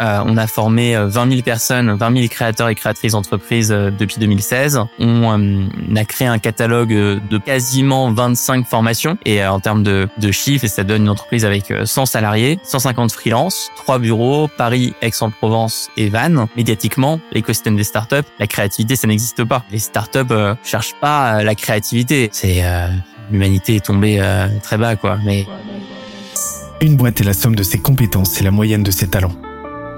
Euh, on a formé 20 000 personnes, 20 000 créateurs et créatrices d'entreprises depuis 2016. On, a créé un catalogue de quasiment 25 formations et en termes de, de chiffres, ça donne une entreprise avec 100 salariés, 150 freelances, 3 bureaux, Paris, Aix-en-Provence et Vannes. Médiatiquement, l'écosystème des startups, la créativité, ça n'existe pas. Les startups euh, cherchent pas la créativité. C'est l'humanité est tombée très bas, quoi. Mais une boîte est la somme de ses compétences et la moyenne de ses talents.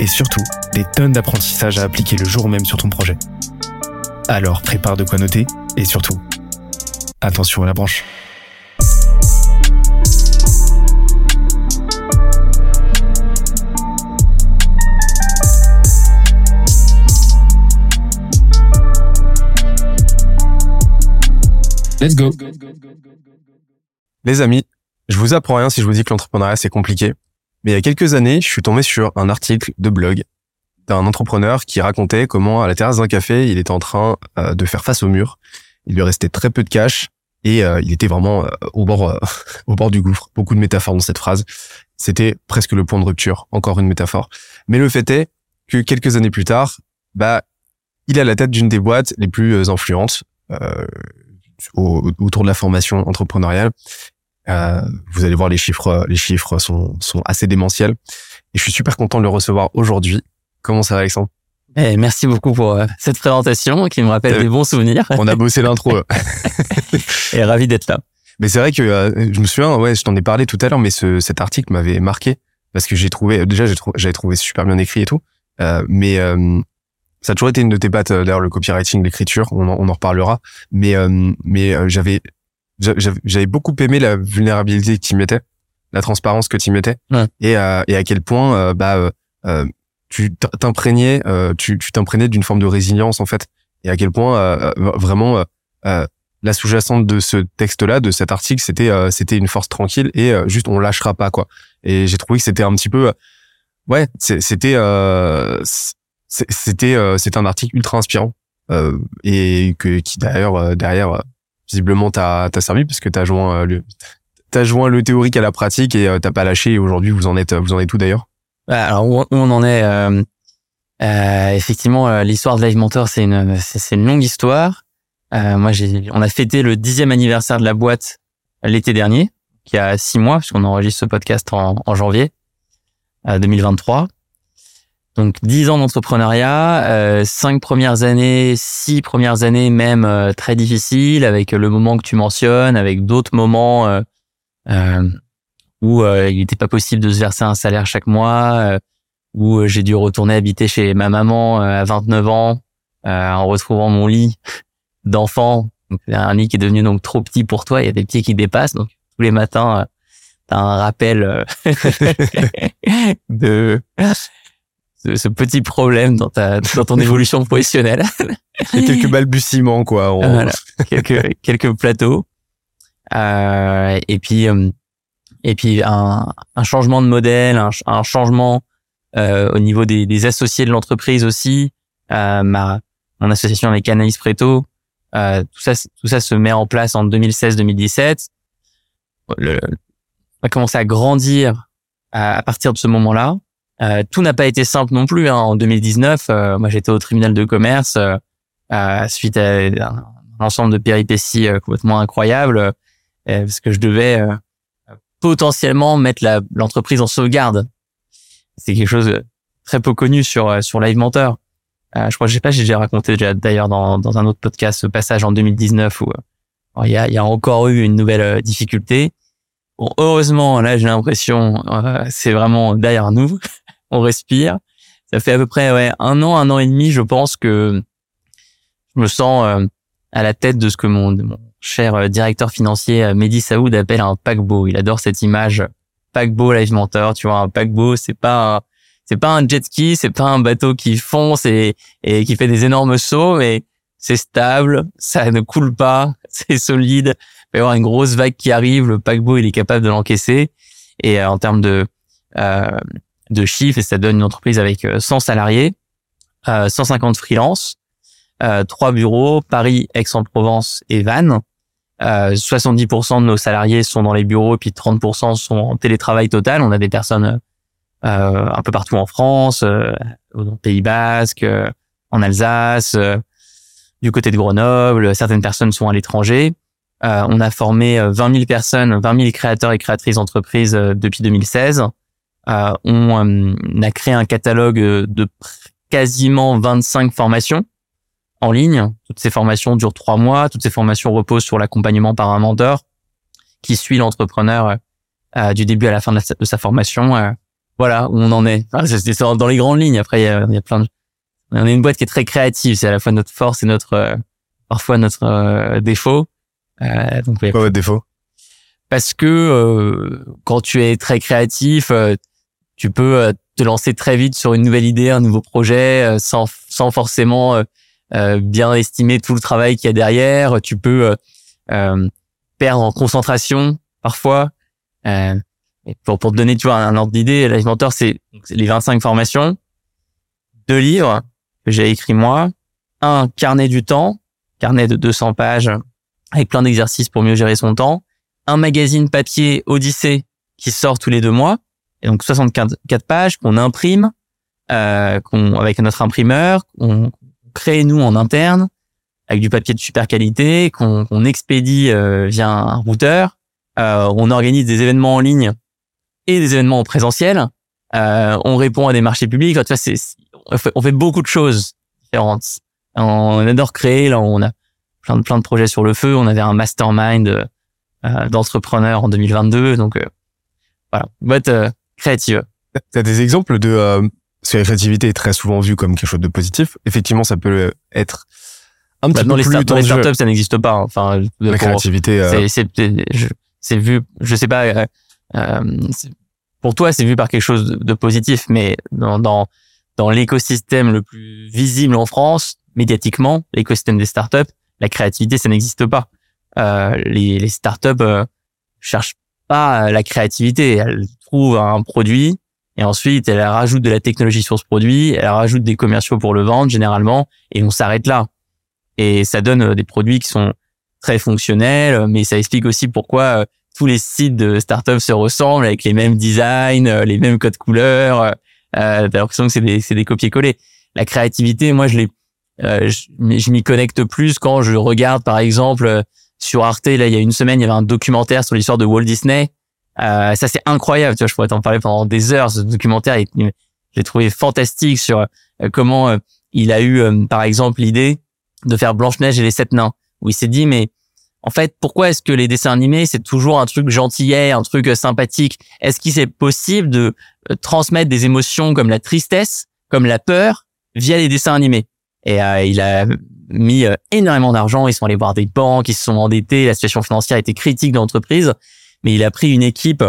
et surtout des tonnes d'apprentissages à appliquer le jour même sur ton projet. Alors prépare de quoi noter et surtout, attention à la branche. Let's go. Les amis, je vous apprends rien si je vous dis que l'entrepreneuriat c'est compliqué. Mais il y a quelques années, je suis tombé sur un article de blog d'un entrepreneur qui racontait comment à la terrasse d'un café, il était en train euh, de faire face au mur. Il lui restait très peu de cash et euh, il était vraiment euh, au bord au bord du gouffre. Beaucoup de métaphores dans cette phrase. C'était presque le point de rupture, encore une métaphore. Mais le fait est que quelques années plus tard, bah il est à la tête d'une des boîtes les plus influentes autour de la formation entrepreneuriale euh, vous allez voir les chiffres, les chiffres sont, sont assez démentiels. Et je suis super content de le recevoir aujourd'hui. Comment ça va, Alexandre? Eh, Merci beaucoup pour euh, cette présentation qui me rappelle des bons souvenirs. On a bossé l'intro. et ravi d'être là. Mais c'est vrai que euh, je me souviens, ouais, je t'en ai parlé tout à l'heure, mais ce, cet article m'avait marqué parce que j'ai trouvé, déjà, j'avais trouvé super bien écrit et tout. Euh, mais ça a toujours été une de tes pattes, d'ailleurs, le copywriting, l'écriture, on, on, en reparlera. Mais, mais j'avais j'avais beaucoup aimé la vulnérabilité que tu mettais, la transparence que tu mettais, et, euh, et à quel point euh, bah euh, tu t'imprégnais, tu t'imprégnais d'une forme de résilience en fait, et à quel point vraiment la sous-jacente de ce texte-là, de cet article, c'était c'était une force tranquille et juste on lâchera pas quoi. Et j'ai trouvé que c'était un petit peu ouais, c'était c'était c'était un article ultra inspirant et que qui d'ailleurs derrière visiblement t'as as servi parce que t'as joint euh, le t'as joint le théorique à la pratique et euh, t'as pas lâché. Et aujourd'hui, vous en êtes vous en êtes tout d'ailleurs? Bah, Alors où, on en est euh, euh Effectivement, l'histoire de Live Mentor, c'est une c'est une longue histoire. Euh, moi, j'ai on a fêté le dixième anniversaire de la boîte l'été dernier, qui a six mois, puisqu'on enregistre ce podcast en, en janvier 2023. Donc 10 ans d'entrepreneuriat, euh, 5 premières années, 6 premières années même euh, très difficiles, avec le moment que tu mentionnes, avec d'autres moments euh, euh où euh, il n'était pas possible de se verser un salaire chaque mois, où j'ai dû retourner habiter chez ma maman à 29 ans, en retrouvant mon lit d'enfant, un lit qui est devenu donc trop petit pour toi, il y a des pieds qui dépassent, donc tous les matins, t'as un rappel de ce, petit problème dans ta dans ton évolution professionnelle. Et quelques balbutiements quoi. Voilà, quelques quelques plateaux. Euh, et puis euh, et puis un, un changement de modèle, un, un changement euh, au niveau des, des associés de l'entreprise aussi. Euh, ma mon association avec Anaïs Preto, euh, tout ça tout ça se met en place en 2016-2017. Le, on a commencé à grandir à, à partir de ce moment-là. Euh, tout n'a pas été simple non plus. Hein. En 2019, euh, moi j'étais au tribunal de commerce euh, suite à un, ensemble de péripéties complètement incroyables, parce que je devais potentiellement mettre l'entreprise en sauvegarde. C'est quelque chose de très peu connu sur sur Live Mentor. je crois, je sais pas, j'ai déjà raconté d'ailleurs dans, dans un autre podcast ce passage en 2019 où il y a, y a encore eu une nouvelle difficulté. Bon, heureusement, là, j'ai l'impression, c'est vraiment derrière nous on respire. Ça fait à peu près ouais, un an, un an et demi, je pense que je me sens euh, à la tête de ce que mon, cher euh, directeur financier euh, Mehdi Saoud appelle un paquebot. Il adore cette image paquebot live mentor. Tu vois, un paquebot, c'est pas c'est pas un jet ski, c'est pas un bateau qui fonce et, et qui fait des énormes sauts, mais c'est stable, ça ne coule pas, c'est solide. Il peut y avoir une grosse vague qui arrive, le paquebot il est capable de l'encaisser. Et en termes de euh, de chiffres, ça donne une entreprise avec 100 salariés, 150 freelances, trois bureaux, Paris, Aix-en-Provence et Vannes. 70% de nos salariés sont dans les bureaux et puis 30% sont en télétravail total. On a des personnes euh, un peu partout en France, euh, au Pays Basque, euh, en Alsace, du côté de Grenoble. Certaines personnes sont à l'étranger. on a formé 20 000 personnes, 20 000 créateurs et créatrices d'entreprises depuis 2016. On a créé un catalogue de quasiment 25 formations en ligne. Toutes ces formations durent trois mois. Toutes ces formations reposent sur l'accompagnement par un mentor qui suit l'entrepreneur du début à la fin de, sa formation voilà où on en est. c'est dans les grandes lignes. Après, il y a, il y a plein de... On est une boîte qui est très créative. C'est à la fois notre force et notre euh, parfois notre euh, défaut. Euh, donc, Quoi votre défaut? Parce que euh, quand tu es très créatif, tu peux te lancer très vite sur une nouvelle idée, un nouveau projet, sans sans forcément bien estimer tout le travail qu'il y a derrière. Tu peux perdre en concentration parfois. Euh, pour, pour te donner, tu vois, un ordre d'idée, Life Mentor, c'est les 25 formations, deux livres que j'ai écrits moi, un carnet du temps, carnet de 200 pages avec plein d'exercices pour mieux gérer son temps, un magazine papier Odyssée qui sort tous les deux mois, et donc 64 pages qu'on imprime, euh, qu'on avec notre imprimeur, qu'on crée nous en interne avec du papier de super qualité, qu'on expédie euh, via un routeur. Euh, on organise des événements en ligne et des événements en présentiel. Euh, on répond à des marchés publics. tu vois, on, fait, on fait beaucoup de choses différentes. On adore créer. Là, on a plein de plein de projets sur le feu. On avait un mastermind euh, d'entrepreneurs en 2022. Donc euh, voilà, créative. T'as des exemples de euh, parce que la créativité est très souvent vue comme quelque chose de positif. Effectivement, ça peut être un petit bah, peu dans les, plus dans les startups, ça n'existe pas. Hein. Enfin, la créativité. Euh... C'est, vu. Je sais pas. Euh, euh, pour toi, c'est vu par quelque chose de, positif, mais dans, dans, dans l'écosystème le plus visible en France, médiatiquement, l'écosystème des startups, la créativité, ça n'existe pas. Euh, les, les startups euh, cherchent pas la créativité, elles trouvent un produit et ensuite elles rajoutent de la technologie sur ce produit, elles rajoutent des commerciaux pour le vendre généralement et on s'arrête là. Et ça donne euh, des produits qui sont très fonctionnels, mais ça explique aussi pourquoi euh, tous les sites de startups se ressemblent avec les mêmes designs, euh, les mêmes codes couleurs. Euh, euh T'as l'impression que c'est des, des copier-coller. La créativité, moi, je l'ai, euh, je, je m'y connecte plus quand je regarde, par exemple, euh, sur Arte. Là, il y a une semaine, il y avait un documentaire sur l'histoire de Walt Disney. Euh, ça, c'est incroyable. Tu vois, je pourrais t'en parler pendant des heures. Ce documentaire, j'ai trouvé fantastique sur comment il a eu, par exemple, l'idée de faire Blanche Neige et les sept nains, où il s'est dit, mais en fait, pourquoi est-ce que les dessins animés, c'est toujours un truc gentillet, un truc euh, sympathique? Est-ce qu'il est possible de euh, transmettre des émotions comme la tristesse, comme la peur, via les dessins animés? Et euh, il a mis énormément d'argent, ils sont allés voir des banques, ils se sont endettés, la situation financière était critique de l'entreprise, mais il a pris une équipe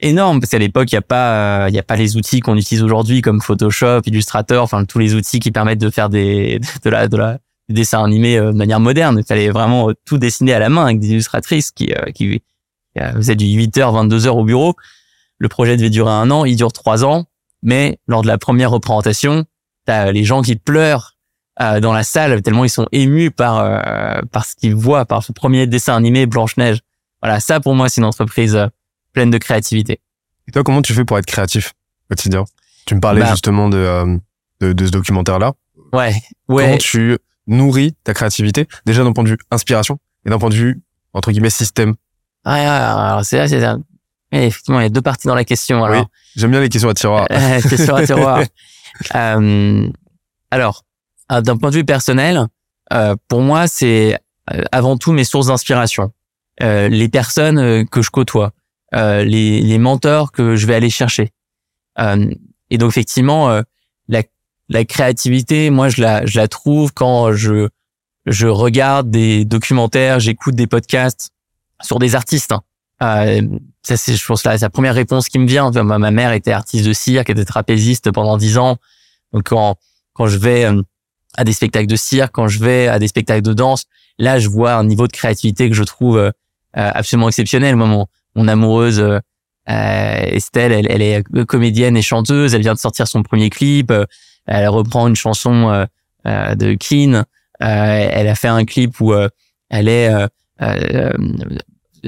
énorme parce qu'à l'époque il y a pas il y a pas les outils qu'on utilise aujourd'hui comme Photoshop, Illustrator, enfin tous les outils qui permettent de faire des de la de la des dessins animés euh, de manière moderne. Il fallait vraiment euh, tout dessiner à la main avec des illustratrices qui, euh, qui faisaient du 8h, 22h au bureau. Le projet devait durer un an, il dure trois ans. Mais lors de la première représentation, t'as les gens qui pleurent dans la salle tellement ils sont émus par par ce qu'ils voient, par ce premier dessin animé Blanche Neige. Voilà, ça pour moi c'est une entreprise pleine de créativité. Et toi, comment tu fais pour être créatif quotidien? Tu me parlais bah justement de, de, de ce documentaire là. Ouais, ouais. Comment tu nourrit ta créativité Déjà d'un point de vue inspiration et d'un point de vue, entre guillemets, système? Ouais, alors c'est c'est ça. effectivement, il y a deux parties dans la question. Alors. Oui, j'aime bien les questions à tiroir. questions à tiroir. euh, alors, euh, d'un point de vue personnel, euh, pour moi, c'est euh, avant tout mes sources d'inspiration. Euh, les personnes que je côtoie, euh, les, les mentors que je vais aller chercher. et donc, effectivement, la la créativité, moi, je la, je la trouve quand je, je regarde des documentaires, j'écoute des podcasts sur des artistes. Hein. Euh, ça c'est je pense la, la première réponse qui me vient. Ma, mère était artiste de cirque, était trapéziste pendant dix ans. Donc quand quand je vais euh, à des spectacles de cirque, quand je vais à des spectacles de danse, là je vois un niveau de créativité que je trouve euh, absolument exceptionnel. Moi, mon, mon amoureuse euh, Estelle, elle, elle, est comédienne et chanteuse. Elle vient de sortir son premier clip. elle reprend une chanson de Keane. elle a fait un clip où elle est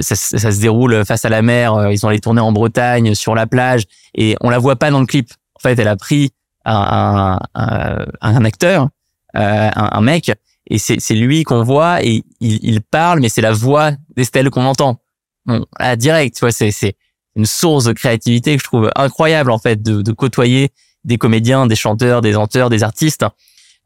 ça, ça, se déroule face à la mer. Euh, ils ont allé tourner en Bretagne, sur la plage, et on la voit pas dans le clip. En fait, elle a pris un, un, un acteur, euh, un, un, mec, et c'est lui qu'on voit et il, il, parle, mais c'est la voix d'Estelle qu'on entend. Bon, là, direct, tu vois, c'est c'est une source de créativité que je trouve incroyable en fait de, de côtoyer des comédiens, des chanteurs, des chanteurs, des artistes.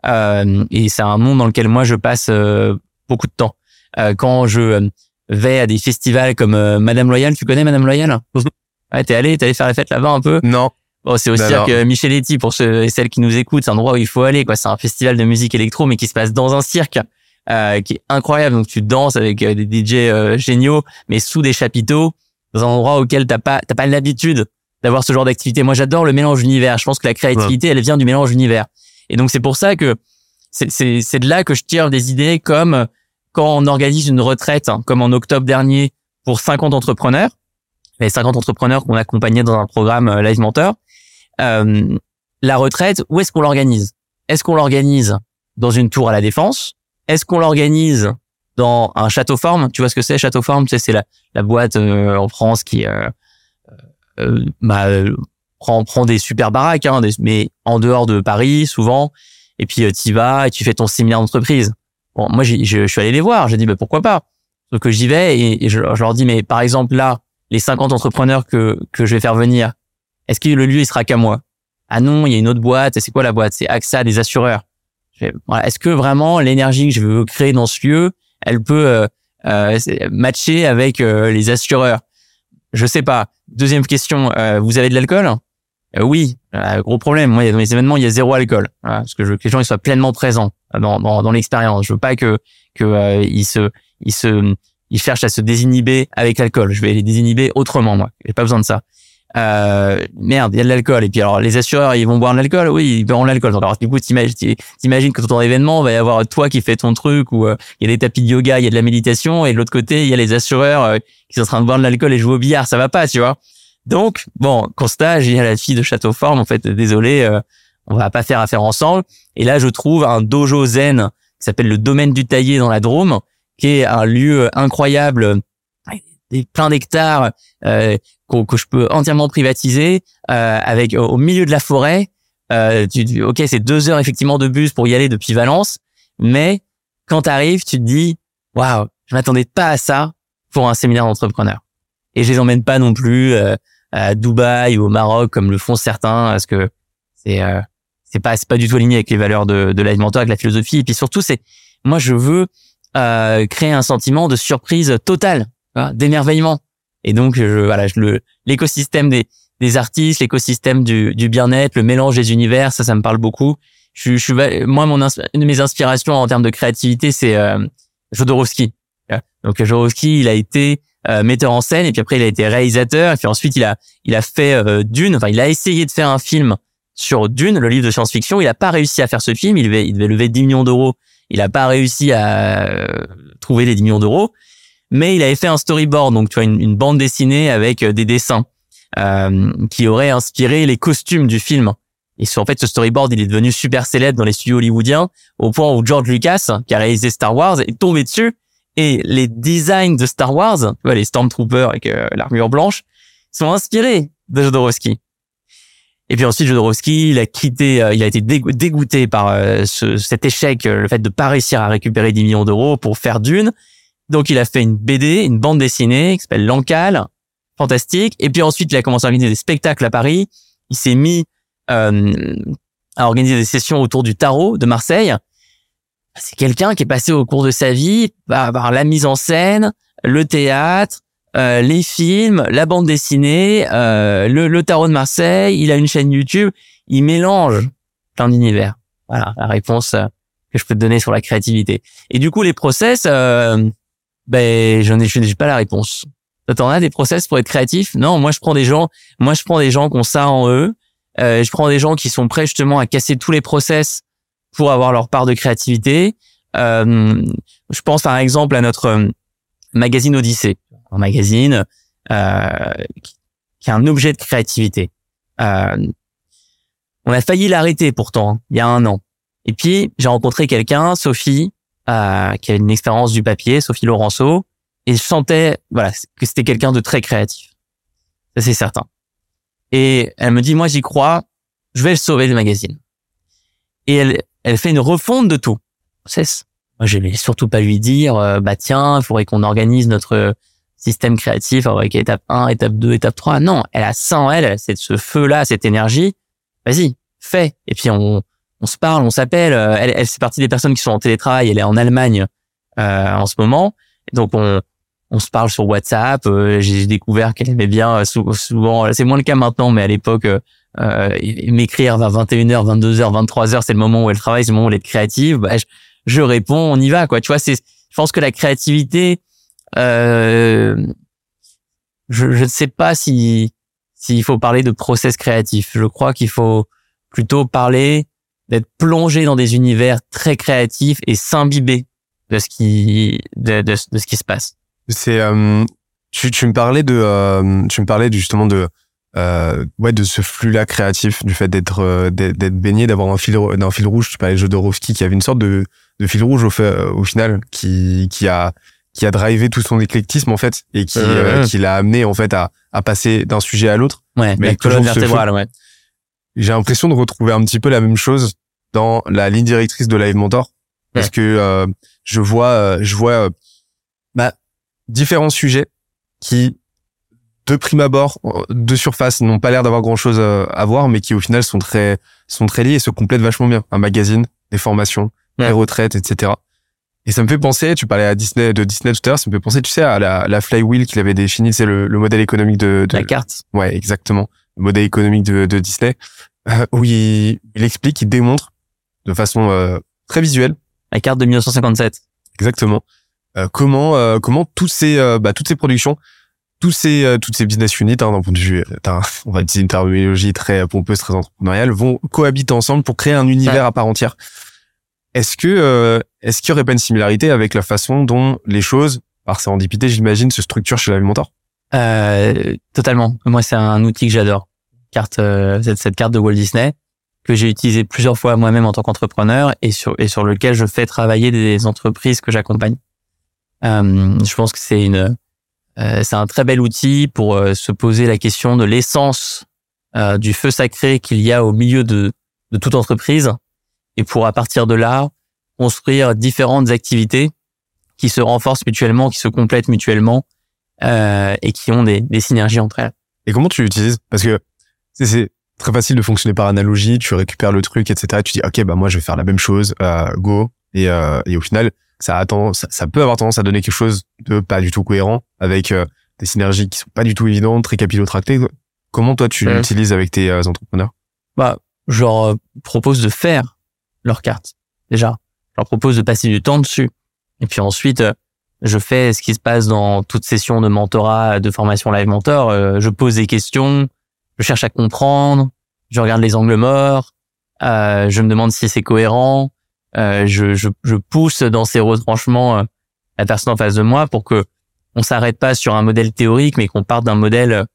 Euh, et c'est un monde dans lequel moi je passe euh, beaucoup de temps. Euh, quand je vais à des festivals comme euh, Madame Loyal. Tu connais Madame Loyal? Ouais, t'es allé, t'es allé faire la fête là-bas un peu? Non. Bon, c'est aussi cirque Micheletti pour ceux et celles qui nous écoutent. C'est un endroit où il faut aller. quoi. C'est un festival de musique électro, mais qui se passe dans un cirque. Euh, qui est incroyable. Donc tu danses avec euh, des DJ euh, géniaux, mais sous des chapiteaux, dans un endroit auquel t'as pas t'as pas l'habitude d'avoir ce genre d'activité. Moi, j'adore le mélange univers. Je pense que la créativité, elle vient du mélange univers. Et donc c'est pour ça que c'est c'est de là que je tire des idées comme quand on organise une retraite, hein, comme en octobre dernier, pour 50 entrepreneurs, les 50 entrepreneurs qu'on accompagnait dans un programme euh, Live Mentor, euh, la retraite, où est-ce qu'on l'organise? Est-ce qu'on l'organise dans une tour à la défense? Est-ce qu'on l'organise dans un château forme? Tu vois ce que c'est château forme? Tu sais, c'est la, la boîte euh, en France qui euh, euh bah, prend, prend des super baraques, hein, mais en dehors de Paris souvent. Et puis tu vas et tu fais ton séminaire d'entreprise. Bon, moi, je, je, suis allé les voir. J'ai dit, bah, pourquoi pas? Donc, j'y vais et, je, leur dis, mais par exemple, là, les 50 entrepreneurs que, que je vais faire venir, est-ce que le lieu, il sera qu'à moi? Ah non, il y a une autre boîte. C'est quoi la boîte? C'est AXA, des assureurs. Voilà, est-ce que vraiment l'énergie que je veux créer dans ce lieu, elle peut euh, euh, matcher avec euh, les assureurs? Je sais pas. Deuxième question, euh, vous avez de l'alcool? Euh, Oui, gros problème. Moi, dans les événements, il y a zéro alcool, parce que je veux que les gens soient pleinement présents dans, dans, dans l'expérience. Je veux pas que que ils se ils se ils cherchent à se désinhiber avec l'alcool. Je vais les désinhiber autrement moi. J'ai pas besoin de ça. Euh, merde, il y a de l'alcool. Et puis alors les assureurs, ils vont boire de l'alcool? Oui, ils boiront de l'alcool. Alors du coup, t'imagines que ton événement, il va y avoir toi qui fais ton truc où euh, il y a des tapis de yoga, il y a de la méditation, et de l'autre côté, il y a les assureurs euh, qui sont en train de boire de l'alcool et jouer au billard. Ça va pas, tu vois? Donc bon, constat, j'ai la fille de Château Forme. En fait, désolé, euh, on va pas faire affaire ensemble. Et là, je trouve un dojo zen qui s'appelle le domaine du taillé dans la Drôme, qui est un lieu incroyable, plein d'hectares euh, que, je peux entièrement privatiser, euh, avec au milieu de la forêt. Euh, tu, ok, c'est deux heures effectivement de bus pour y aller depuis Valence, mais quand tu arrives, tu te dis, waouh, je m'attendais pas à ça pour un séminaire d'entrepreneur. Et je les emmène pas non plus euh, à Dubaï ou au Maroc comme le font certains, parce que c'est euh, c'est pas c'est pas du tout aligné avec les valeurs de de avec la philosophie. Et puis surtout, c'est moi je veux euh, créer un sentiment de surprise totale, d'émerveillement. Et donc je, voilà, le l'écosystème des des artistes, l'écosystème du du bien-être, le mélange des univers, ça ça me parle beaucoup. Je, je moi mon une de mes inspirations en termes de créativité, c'est euh, Jodorowsky. Donc Jodorowsky, il a été euh, metteur en scène et puis après il a été réalisateur et puis ensuite il a il a fait euh, Dune. Enfin, il a essayé de faire un film sur Dune, le livre de science-fiction. Il n'a pas réussi à faire ce film. Il devait, il devait lever 10 millions d'euros. Il n'a pas réussi à euh, trouver les 10 millions d'euros. Mais il avait fait un storyboard, donc tu vois, une, bande dessinée avec euh, des dessins euh, qui auraient inspiré les costumes du film. Et en fait, ce storyboard, il est devenu super célèbre dans les studios hollywoodiens, au point où George Lucas, qui a réalisé Star Wars, est tombé dessus. Et les designs de Star Wars, les Stormtroopers avec l'armure blanche, sont inspirés de Jodorowsky. Et puis ensuite, Jodorowsky, il a quitté, euh, il a été dégoûté par euh, ce, cet échec, euh, le fait de pas réussir à récupérer 10 millions d'euros pour faire Dune. Donc, il a fait une BD, une bande dessinée qui s'appelle L'Ancal, fantastique. Et puis ensuite, il a commencé à organiser des spectacles à Paris. Il s'est mis euh, à organiser des sessions autour du tarot de Marseille. C'est quelqu'un qui est passé au cours de sa vie par la mise en scène, le théâtre, euh, les films, la bande dessinée, euh, le, le, tarot de Marseille, il a une chaîne YouTube, il mélange plein d'univers. Voilà la réponse euh, que je peux te donner sur la créativité. Et du coup, les process, euh, ben, j'en ai, j'ai pas la réponse. T'en as des process pour être créatif Non, moi je prends des gens, moi je prends des gens qui ont ça en eux. Euh, je prends des gens qui sont prêts justement à casser tous les process pour avoir leur part de créativité. Euh, je pense par exemple à notre euh, magazine Odyssée, un magazine euh, qui est un objet de créativité. Euh, on a failli l'arrêter pourtant hein, il y a un an. Et puis j'ai rencontré quelqu'un, Sophie, euh, qui a une expérience du papier, Sophie Laurenceau, et je sentais voilà que c'était quelqu'un de très créatif. Ça c'est certain. Et elle me dit moi j'y crois, je vais sauver le magazine. Et elle elle fait une refonte de tout. Cesse. Moi je vais surtout pas lui dire euh, bah tiens il faudrait qu'on organise notre système créatif avec étape 1, étape 2, étape 3. Non, elle a ça en elle, c'est ce feu-là, cette énergie. Vas-y, fais. Et puis on, on se parle, on s'appelle. Elle, elle fait partie des personnes qui sont en télétravail. Elle est en Allemagne euh, en ce moment. Donc on, on se parle sur WhatsApp. Euh, J'ai découvert qu'elle aimait bien euh, souvent. C'est moins le cas maintenant, mais à l'époque, euh, euh m'écrire vers 21h, 22h, 23h, c'est le moment où elle travaille, c'est le moment où elle est créative. Bah, je, je réponds, on y va, quoi. Tu vois, c'est. Je pense que la créativité, euh, je, ne sais pas si s'il faut parler de process créatif. Je crois qu'il faut plutôt parler d'être plongé dans des univers très créatifs et s'imbiber de ce qui de, de, ce qui se passe. C'est euh, tu, tu me parlais de euh, tu me parlais justement de euh, ouais de ce flux là créatif du fait d'être d'être baigné d'avoir un fil d'un fil rouge tu parlais de Jodorowsky qui avait une sorte de, de fil rouge au fait au final qui qui a qui a drivé tout son éclectisme en fait et qui qui l'a amené en fait à à passer d'un sujet à l'autre. Ouais, mais colonne vertébrale, ouais. J'ai l'impression de retrouver un petit peu la même chose dans la ligne directrice de Live Mentor. Parce que euh, je vois euh, je vois euh, bah, différents sujets qui de prime abord de surface n'ont pas l'air d'avoir grand chose à voir mais qui au final sont très sont très liés et se complètent vachement bien. Un magazine des formations des retraites etc et ça me fait penser, tu parlais à Disney, de Disney tout à l'heure, ça me fait penser, tu sais, à la, la flywheel qu'il avait défini, c'est le, le modèle économique de, de, La carte. Ouais, exactement. Le modèle économique de, de Disney, euh, où il, il, explique, il démontre de façon euh, très visuelle. La carte de 1957. Exactement. Euh, comment euh, comment tous ces bah, toutes ces productions, tous ces toutes ces business units, hein, d'un point de vue, on va utiliser une terminologie très pompeuse, très entrepreneuriale, vont cohabiter ensemble pour créer un univers à part entière. Est-ce que euh, est-ce qu'il y aurait pas une similarité avec la façon dont les choses, par serendipité, j'imagine, se structurent chez la Mentor? Euh, Totalement. Moi, c'est un outil que j'adore. Carte, euh, cette, cette, carte de Walt Disney que j'ai utilisée plusieurs fois moi-même en tant qu'entrepreneur et sur et sur lequel je fais travailler des entreprises que j'accompagne. Euh, je pense que c'est une euh, c'est un très bel outil pour se poser la question de l'essence du feu sacré qu'il y a au milieu de de toute entreprise et pour à partir de là construire différentes activités qui se renforcent mutuellement, qui se complètent mutuellement euh, et qui ont des, des, synergies entre elles. Et comment tu l'utilises? Parce que c'est très facile de fonctionner par analogie, tu récupères le truc, etc. Et tu dis ok bah moi je vais faire la même chose, euh, go. Et, euh, et au final ça, attend, ça, ça, peut avoir tendance à donner quelque chose de pas du tout cohérent avec euh, des synergies qui sont pas du tout évidentes, très capillotractées. Comment toi tu l'utilises avec tes euh, entrepreneurs? Bah je leur euh, propose de faire leur carte. Déjà, je leur propose de passer du temps dessus. Et puis ensuite, je fais ce qui se passe dans toute session de mentorat, de formation live mentor. Je pose des questions, je cherche à comprendre, je regarde les angles morts, euh, je me demande si c'est cohérent, euh, je, je, je, pousse dans ces retranchements euh, la personne en face de moi pour que on s'arrête pas sur un modèle théorique, mais qu'on parte d'un modèle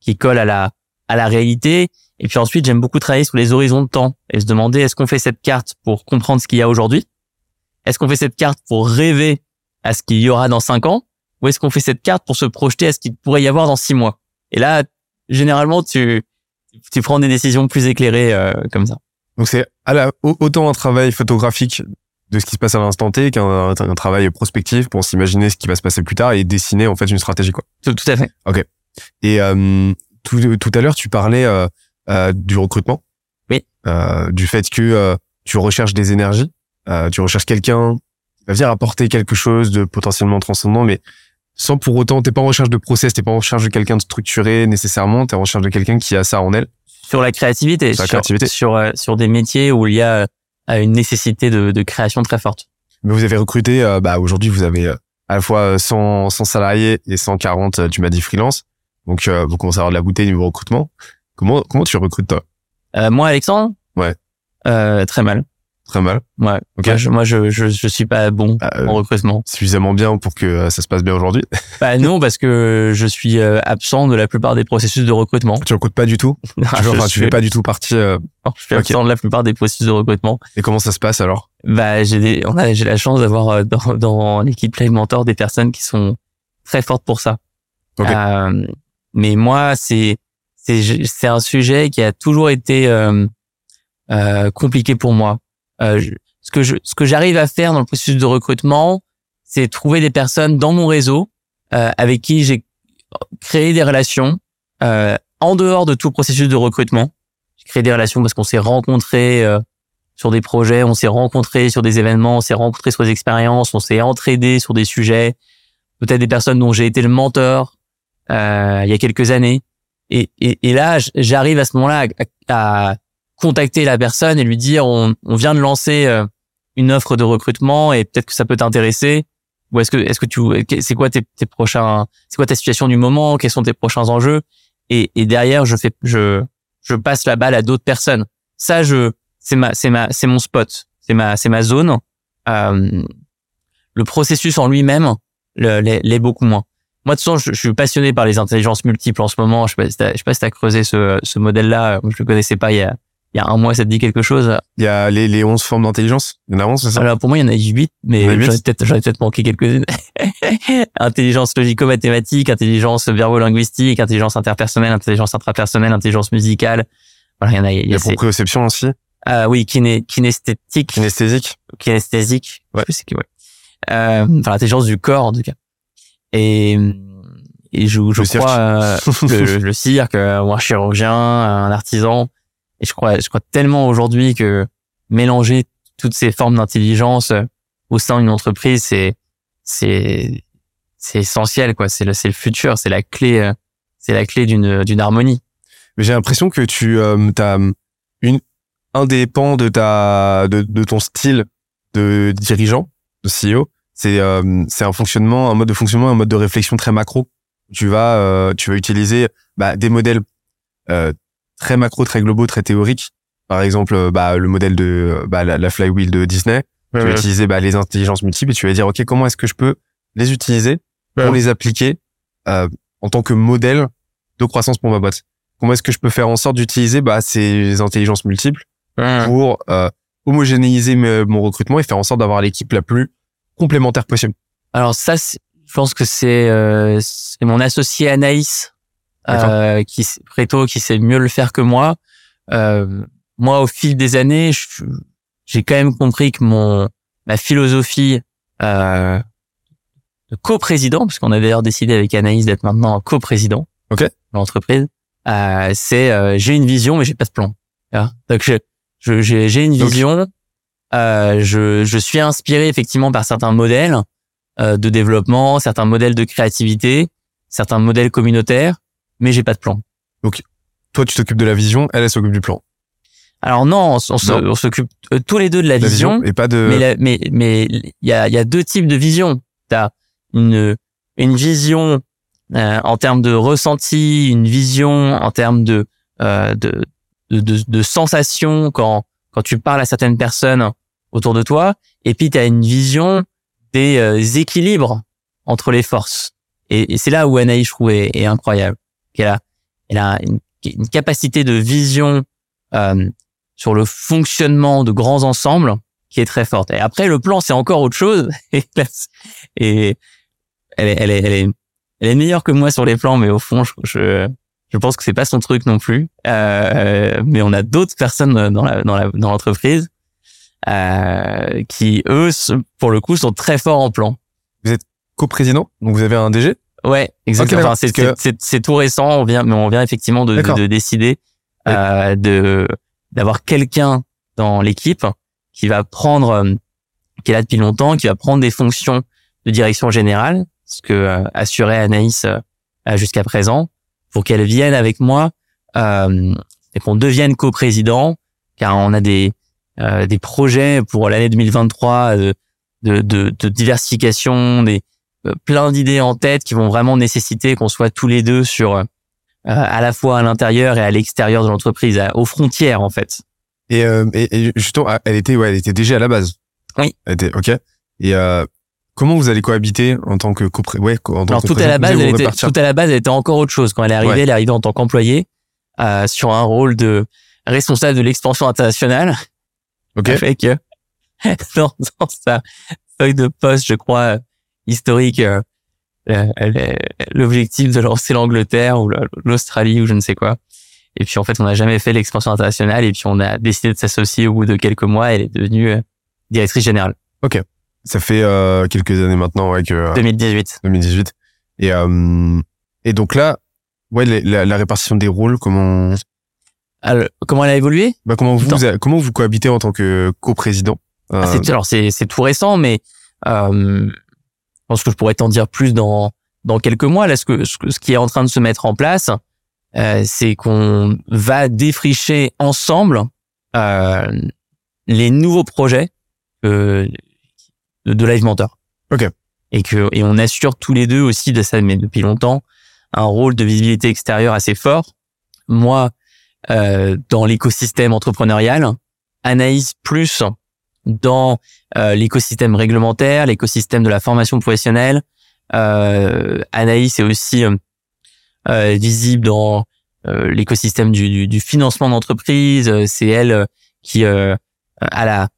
qui colle à la à la réalité. Et puis ensuite, j'aime beaucoup travailler sur les horizons de temps et se demander est-ce qu'on fait cette carte pour comprendre ce qu'il y a aujourd'hui? Est-ce qu'on fait cette carte pour rêver à ce qu'il y aura dans cinq ans? Ou est-ce qu'on fait cette carte pour se projeter à ce qu'il pourrait y avoir dans six mois? Et là, généralement, tu, tu prends des décisions plus éclairées euh, comme ça. Donc c'est autant un travail photographique de ce qui se passe à l'instant T qu'un un travail prospectif pour s'imaginer ce qui va se passer plus tard et dessiner en fait une stratégie quoi. Tout, tout à fait. Ok. Et euh, tout, tout à l'heure tu parlais euh, euh, du recrutement. Oui. Euh, du fait que euh, tu recherches des énergies, euh, tu recherches quelqu'un qui va venir apporter quelque chose de potentiellement transcendant, mais sans pour autant, t'es pas en recherche de process, t'es pas en recherche de quelqu'un de structuré nécessairement, t'es en recherche de quelqu'un qui a ça en elle. Sur la créativité, sur, la créativité. sur, sur, des métiers où il y a une nécessité de, de création très forte. Mais vous avez recruté, bah aujourd'hui vous avez à la fois 100, 100 salariés et 140, euh, tu m'as dit freelance. Donc, euh, vous commencez à avoir de la bouteille niveau recrutement. Comment, comment tu recrutes, toi? Euh, moi, Alexandre? Ouais. Euh, très mal. Très mal. Ouais. Ok. Moi, je, moi, je, je, je suis pas bon Ah, euh, en recrutement. Suffisamment bien pour que euh, ça se passe bien aujourd'hui. Bah non, parce que je suis euh, absent de la plupart des processus de recrutement. tu recrutes pas du tout? Enfin, tu suis, fais pas du tout partie. euh, non, je suis absent de la plupart des processus de recrutement. et comment ça se passe alors? Bah j'ai des, on a, j'ai la chance d'avoir dans, dans l'équipe Live Mentor des personnes qui sont très fortes pour ça. Ok. Euh, mais moi, c'est c'est c'est un sujet qui a toujours été euh, euh, compliqué pour moi. Euh, je- ce que je ce que j'arrive à faire dans le processus de recrutement, c'est trouver des personnes dans mon réseau euh, avec qui j'ai créé des relations euh, en dehors de tout processus de recrutement. J'ai créé des relations parce qu'on s'est rencontrés sur des projets, on s'est rencontrés sur des événements, on s'est rencontrés sur des expériences, on s'est entraidés sur des sujets. Peut-être des personnes dont j'ai été le mentor euh, il y a quelques années. Et, et, et là, j'arrive à ce moment-là à, à contacter la personne et lui dire on, on vient de lancer euh, une offre de recrutement et peut-être que ça peut t'intéresser. Ou est-ce que est-ce que tu c'est quoi tes, tes prochains c'est quoi ta situation du moment? Quels sont tes prochains enjeux? Et, et derrière je fais je je passe la balle à d'autres personnes. Ça je c'est ma c'est ma c'est mon spot c'est ma c'est ma zone. Euh, le processus en lui-même le- l'est beaucoup moins. Moi, de toute façon, je, je suis passionné par les intelligences multiples en ce moment. Je sais pas si t'as, je sais pas si t'as creusé ce, ce modèle-là. Je le connaissais pas il y a, il y a un mois. Ça te dit quelque chose? Il y a les, les 11 formes d'intelligence. Il y en a 11, c'est ça? Alors pour moi, il y en a 18, Il y en a mais huit? j'en ai peut-être, peut-être manqué quelques-unes. intelligence logico-mathématique, intelligence verbo-linguistique, intelligence interpersonnelle, intelligence intrapersonnelle, intelligence musicale. Voilà, il y en a. Il y a proprioception aussi? ah oui, kiné, kinesthétique, Kinesthésique? kinesthésique. Ouais. Je sais que, ouais. Euh, enfin, l'intelligence du corps, en tout cas. Et, et je, je Le cirque. crois, euh, le, le cirque, euh, ou un chirurgien, un artisan. Et je crois, je crois tellement aujourd'hui que mélanger toutes ces formes d'intelligence euh, au sein d'une entreprise, c'est, c'est, c'est essentiel, quoi. C'est le, c'est le futur, c'est la clé, euh, c'est la clé d'une, d'une harmonie. Mais j'ai l'impression que tu euh, as une un des de ta de, de ton style de dirigeant, de CEO, c'est euh, c'est un fonctionnement, un mode de fonctionnement, un mode de réflexion très macro. Tu vas tu vas utiliser bah, des modèles euh, très macro, très globaux, très théoriques. Par exemple, euh, bah, le modèle de bah, la, la flywheel de Disney. tu vas utiliser bah, les intelligences multiples et tu vas dire ok comment est-ce que je peux les utiliser pour Ouais. les appliquer euh, en tant que modèle de croissance pour ma boîte? Comment est-ce que je peux faire en sorte d'utiliser bah, ces intelligences multiples pour euh, homogénéiser me- mon recrutement et faire en sorte d'avoir l'équipe la plus complémentaire possible? Alors ça, je pense que c'est euh, c'est mon associé Anaïs euh, qui Préto qui sait mieux le faire que moi. Euh, moi, au fil des années, je- j'ai quand même compris que mon ma philosophie euh, de coprésident, parce qu'on a d'ailleurs décidé avec Anaïs d'être maintenant coprésident Ok. de l'entreprise, euh, c'est euh, j'ai une vision mais j'ai pas de plan. Donc je- je- j'ai j'ai une Donc- vision. Euh, je, je suis inspiré effectivement par certains modèles euh, de développement, certains modèles de créativité, certains modèles communautaires, mais j'ai pas de plan. Toi, tu t'occupes de la vision, elle, elle s'occupe du plan. Alors non, on, s'occupe euh, tous les deux de la, La vision, vision et pas de. mais la- mais mais il y a il y a deux types de vision. T'as une une vision euh, en termes de ressenti, une vision en termes de euh, de, de de de sensation quand quand tu parles à certaines personnes autour de toi, et puis tu as une vision des euh, équilibres entre les forces. Et, et c'est là où Anaïs, je trouve, est, est incroyable. Qu'elle a, elle a une, une capacité de vision euh, sur le fonctionnement de grands ensembles qui est très forte. Et après, le plan, c'est encore autre chose. Et, elle, est, elle, est, elle, est, elle est meilleure que moi sur les plans, mais au fond, je, je, pense que c'est pas son truc non plus. Euh, mais on a d'autres personnes dans la dans la dans l'entreprise euh, qui eux, pour le coup, sont très forts en plan. Co-président, donc vous avez un DG. Ouais, exactement. Enfin, c'est, parce que- c'est, c'est, c'est tout récent. On vient, mais on vient effectivement de, de, décider euh, de d'avoir quelqu'un dans l'équipe qui va prendre, euh, qui est là depuis longtemps, qui va prendre des fonctions de direction générale, ce que euh, assurait Anaïs euh, jusqu'à présent, pour qu'elle vienne avec moi euh, et qu'on devienne coprésident, car on a des euh, des projets pour l'année 2023 de, de, de, de diversification, des plein d'idées en tête qui vont vraiment nécessiter qu'on soit tous les deux sur euh, à la fois à l'intérieur et à l'extérieur de l'entreprise, aux frontières en fait. Et, euh, et, et justement, ah, elle était, ouais, elle était déjà à la base. Oui. Elle était, ok. Et euh, comment vous allez cohabiter en tant que copré, ouais, en tant Alors que tout à la base, elle était, tout à la base, elle était encore autre chose. Quand elle est arrivée, Ouais. elle est arrivée en tant qu'employée euh, sur un rôle de responsable de l'expansion internationale. Ok. Avec euh, dans, dans sa feuille de poste, je crois euh, historique, euh, euh, l'objectif de lancer l'Angleterre ou la- l'Australie ou je ne sais quoi. Et puis en fait, on n'a jamais fait l'expansion internationale et puis on a décidé de s'associer au bout de quelques mois. Elle est devenue euh, directrice générale. Ça fait euh, quelques années maintenant, ouais, que euh, 2018. 2018. Et euh, et donc là, ouais, la, la- la répartition des rôles, comment, Alors, comment elle a évolué? Bah, comment vous, comment vous cohabitez en tant que coprésident? Ah, alors c'est, c'est tout récent, mais euh, pense que je pourrais t'en dire plus dans dans quelques mois. Là, ce que ce, que- ce qui est en train de se mettre en place, euh, c'est qu'on va défricher ensemble euh, les nouveaux projets euh, de, de Live Mentor. Ok. Et que et on assure tous les deux aussi de ça, mais depuis longtemps, un rôle de visibilité extérieure assez fort. Moi, euh, dans l'écosystème entrepreneurial, Anaïs plus dans euh, l'écosystème réglementaire, l'écosystème de la formation professionnelle. Euh, Anaïs est aussi euh, euh, visible dans euh, l'écosystème du, du, du financement d'entreprise. Euh, C'est elle qui à la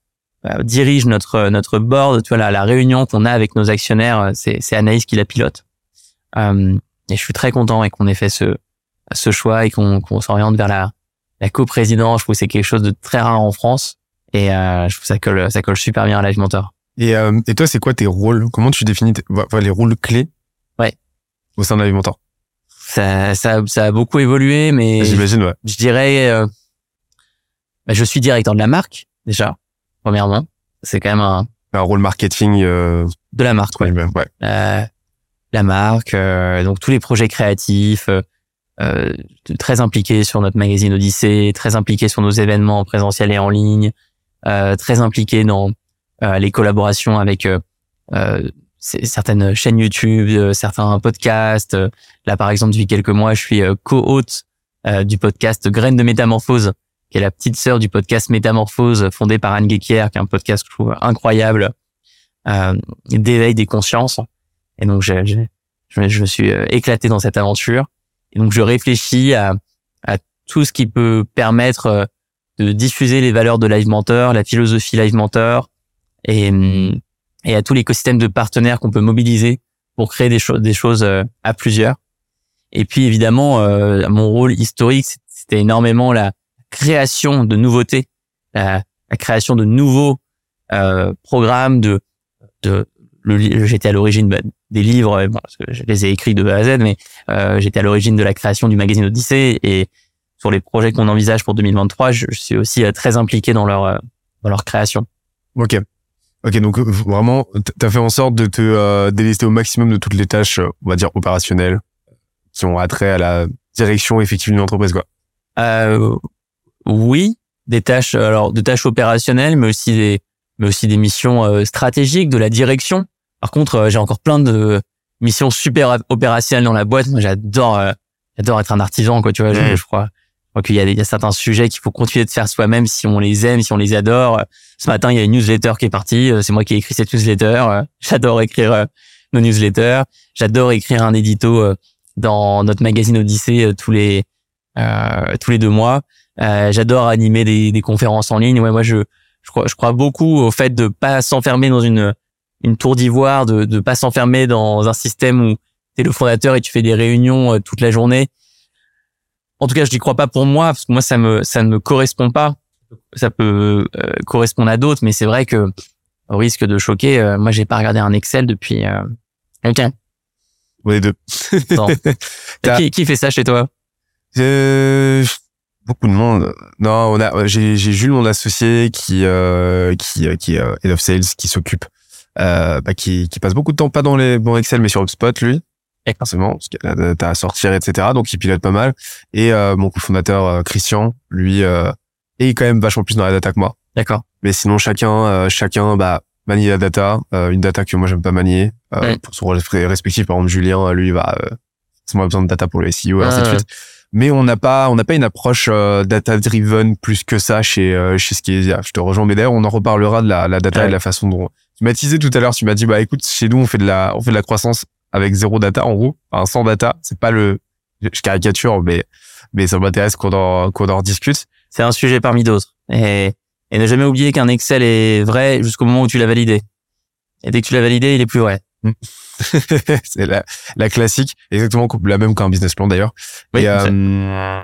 dirige notre notre board. Tu vois la, la réunion qu'on a avec nos actionnaires, c'est Anaïs qui la pilote. Et je suis très content et qu'on ait fait ce ce choix et qu'on qu'on s'oriente vers la la coprésidence. Je trouve que c'est quelque chose de très rare en France. Et euh, je trouve ça colle, ça colle super bien à Live Mentor. Et, euh, et toi, c'est quoi tes rôles? Comment tu définis tes- voilà, les rôles clés? Ouais. au sein de la Mentor Ça, ça, ça a beaucoup évolué, mais J'imagine, ouais. je dirais, euh, bah, je suis directeur de la marque déjà, premièrement. C'est quand même un, Un rôle marketing. Euh, de la marque, ouais. ouais. Euh, la marque, euh, donc tous les projets créatifs, très impliqué sur notre magazine Odyssée, très impliqué sur nos événements en présentiel et en ligne, très impliqué dans euh, les collaborations avec euh, euh, certaines chaînes YouTube, euh, certains podcasts. Euh, Là, par exemple, depuis quelques mois, je suis euh, co-hôte euh, du podcast Graines de Métamorphose, qui est la petite sœur du podcast Métamorphose, fondé par Anne Guéquière, qui est un podcast que je trouve incroyable, euh, d'éveil des consciences. Et donc, je, je, je, me suis euh, éclaté dans cette aventure. Et donc, je réfléchis à, à tout ce qui peut permettre euh, de diffuser les valeurs de Live Mentor, la philosophie Live Mentor, et, et à tout l'écosystème de partenaires qu'on peut mobiliser pour créer des, choses des choses euh, à plusieurs. Et puis, évidemment, euh, mon rôle historique, c'était énormément la création de nouveautés, la, la création de nouveaux euh, programmes, de, de j'étais à l'origine bah, des livres, euh, bon, parce que je les ai écrits de A à Z, mais euh, j'étais à l'origine de la création du magazine Odyssée et sur les projets qu'on envisage pour 2023, je, je suis aussi euh, très impliqué dans leur euh, dans leur création. Ok. Ok, donc euh, vraiment, t- t'as fait en sorte de te euh, délester au maximum de toutes les tâches, on va dire opérationnelles, qui ont attrait à la direction effective d'une entreprise, quoi. Euh, oui, des tâches alors de tâches opérationnelles, mais aussi des mais aussi des missions euh, stratégiques, de la direction. Par contre, j'ai encore plein de missions super opérationnelles dans la boîte. Moi, j'adore j'adore être un artisan, quoi. Tu vois, je, je crois. Crois qu'il y a, il y a certains sujets qu'il faut continuer de faire soi-même si on les aime, si on les adore. Ce matin, il y a une newsletter qui est partie. Euh, C'est moi qui ai écrit cette newsletter. Euh, J'adore écrire euh, nos newsletters. J'adore écrire un édito dans notre magazine Odyssée tous les euh, tous les deux mois. J'adore animer des, des conférences en ligne. Ouais, moi, je je crois, je crois beaucoup au fait de pas s'enfermer dans une une tour d'ivoire, de de pas s'enfermer dans un système où t'es le fondateur et tu fais des réunions toute la journée. En tout cas, je n'y crois pas pour moi parce que moi, ça me ça ne me correspond pas. Ça peut euh, correspondre à d'autres, mais c'est vrai que au risque de choquer, euh, moi, j'ai pas regardé un Excel depuis euh, longtemps. On est deux. Non. Qui, qui fait ça chez toi? Euh, beaucoup de monde. Non, on a, j'ai, j'ai Jules, mon associé, qui, euh, qui, euh, qui est euh, head of sales, qui s'occupe, euh, bah, qui, qui passe beaucoup de temps pas dans les bons Excel, mais sur HubSpot, lui. D'accord. Forcément, parce qu'il a des data à sortir, etc. Donc, il pilote pas mal. Et euh, mon cofondateur euh, Christian, lui, euh, est quand même vachement plus dans la data que moi. D'accord. Mais sinon, chacun, euh, chacun, bah, manier la data, euh, une data que moi j'aime pas manier euh, Ouais. pour son rôle respectif. Par exemple, Julien, lui, va euh, forcément besoin de data pour le SEO et ainsi de Ouais, suite. Mais on n'a pas, on n'a pas une approche euh, data driven plus que ça chez euh, chez Skeesia. Je te rejoins, mais d'ailleurs, on en reparlera de la, la data Ouais. et de la façon dont tu m'as teasé tout à l'heure. Tu m'as dit, bah écoute, chez nous, on fait de la, on fait de la croissance avec zéro data en gros, enfin, sans data. C'est pas le, je caricature, mais mais ça m'intéresse qu'on en qu'on en rediscute. C'est un sujet parmi d'autres. Et, et ne jamais oublier qu'un Excel est vrai jusqu'au moment où tu l'as validé. Et dès que tu l'as validé, il est plus vrai. c'est la, la classique, exactement la même qu'un business plan d'ailleurs. Oui, et, c'est- euh,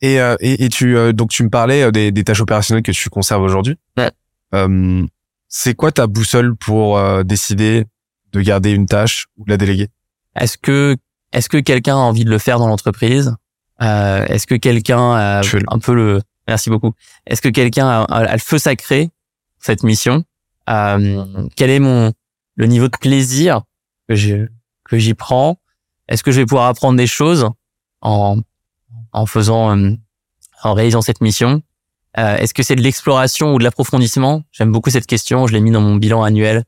et, euh, et, et tu euh, donc tu me parlais euh, des, des tâches opérationnelles que tu conserves aujourd'hui. Ouais. Euh, c'est quoi ta boussole pour euh, décider de garder une tâche ou de la déléguer. Est-ce que est-ce que quelqu'un a envie de le faire dans l'entreprise? Euh, Est-ce que quelqu'un a un peu le merci beaucoup. Est-ce que quelqu'un a, a- a le feu sacré cette mission? Euh, Quel est mon le niveau de plaisir que je que j'y prends? Est-ce que je vais pouvoir apprendre des choses en en faisant euh, en réalisant cette mission? Euh, Est-ce que c'est de l'exploration ou de l'approfondissement? J'aime beaucoup cette question. Je l'ai mis dans mon bilan annuel.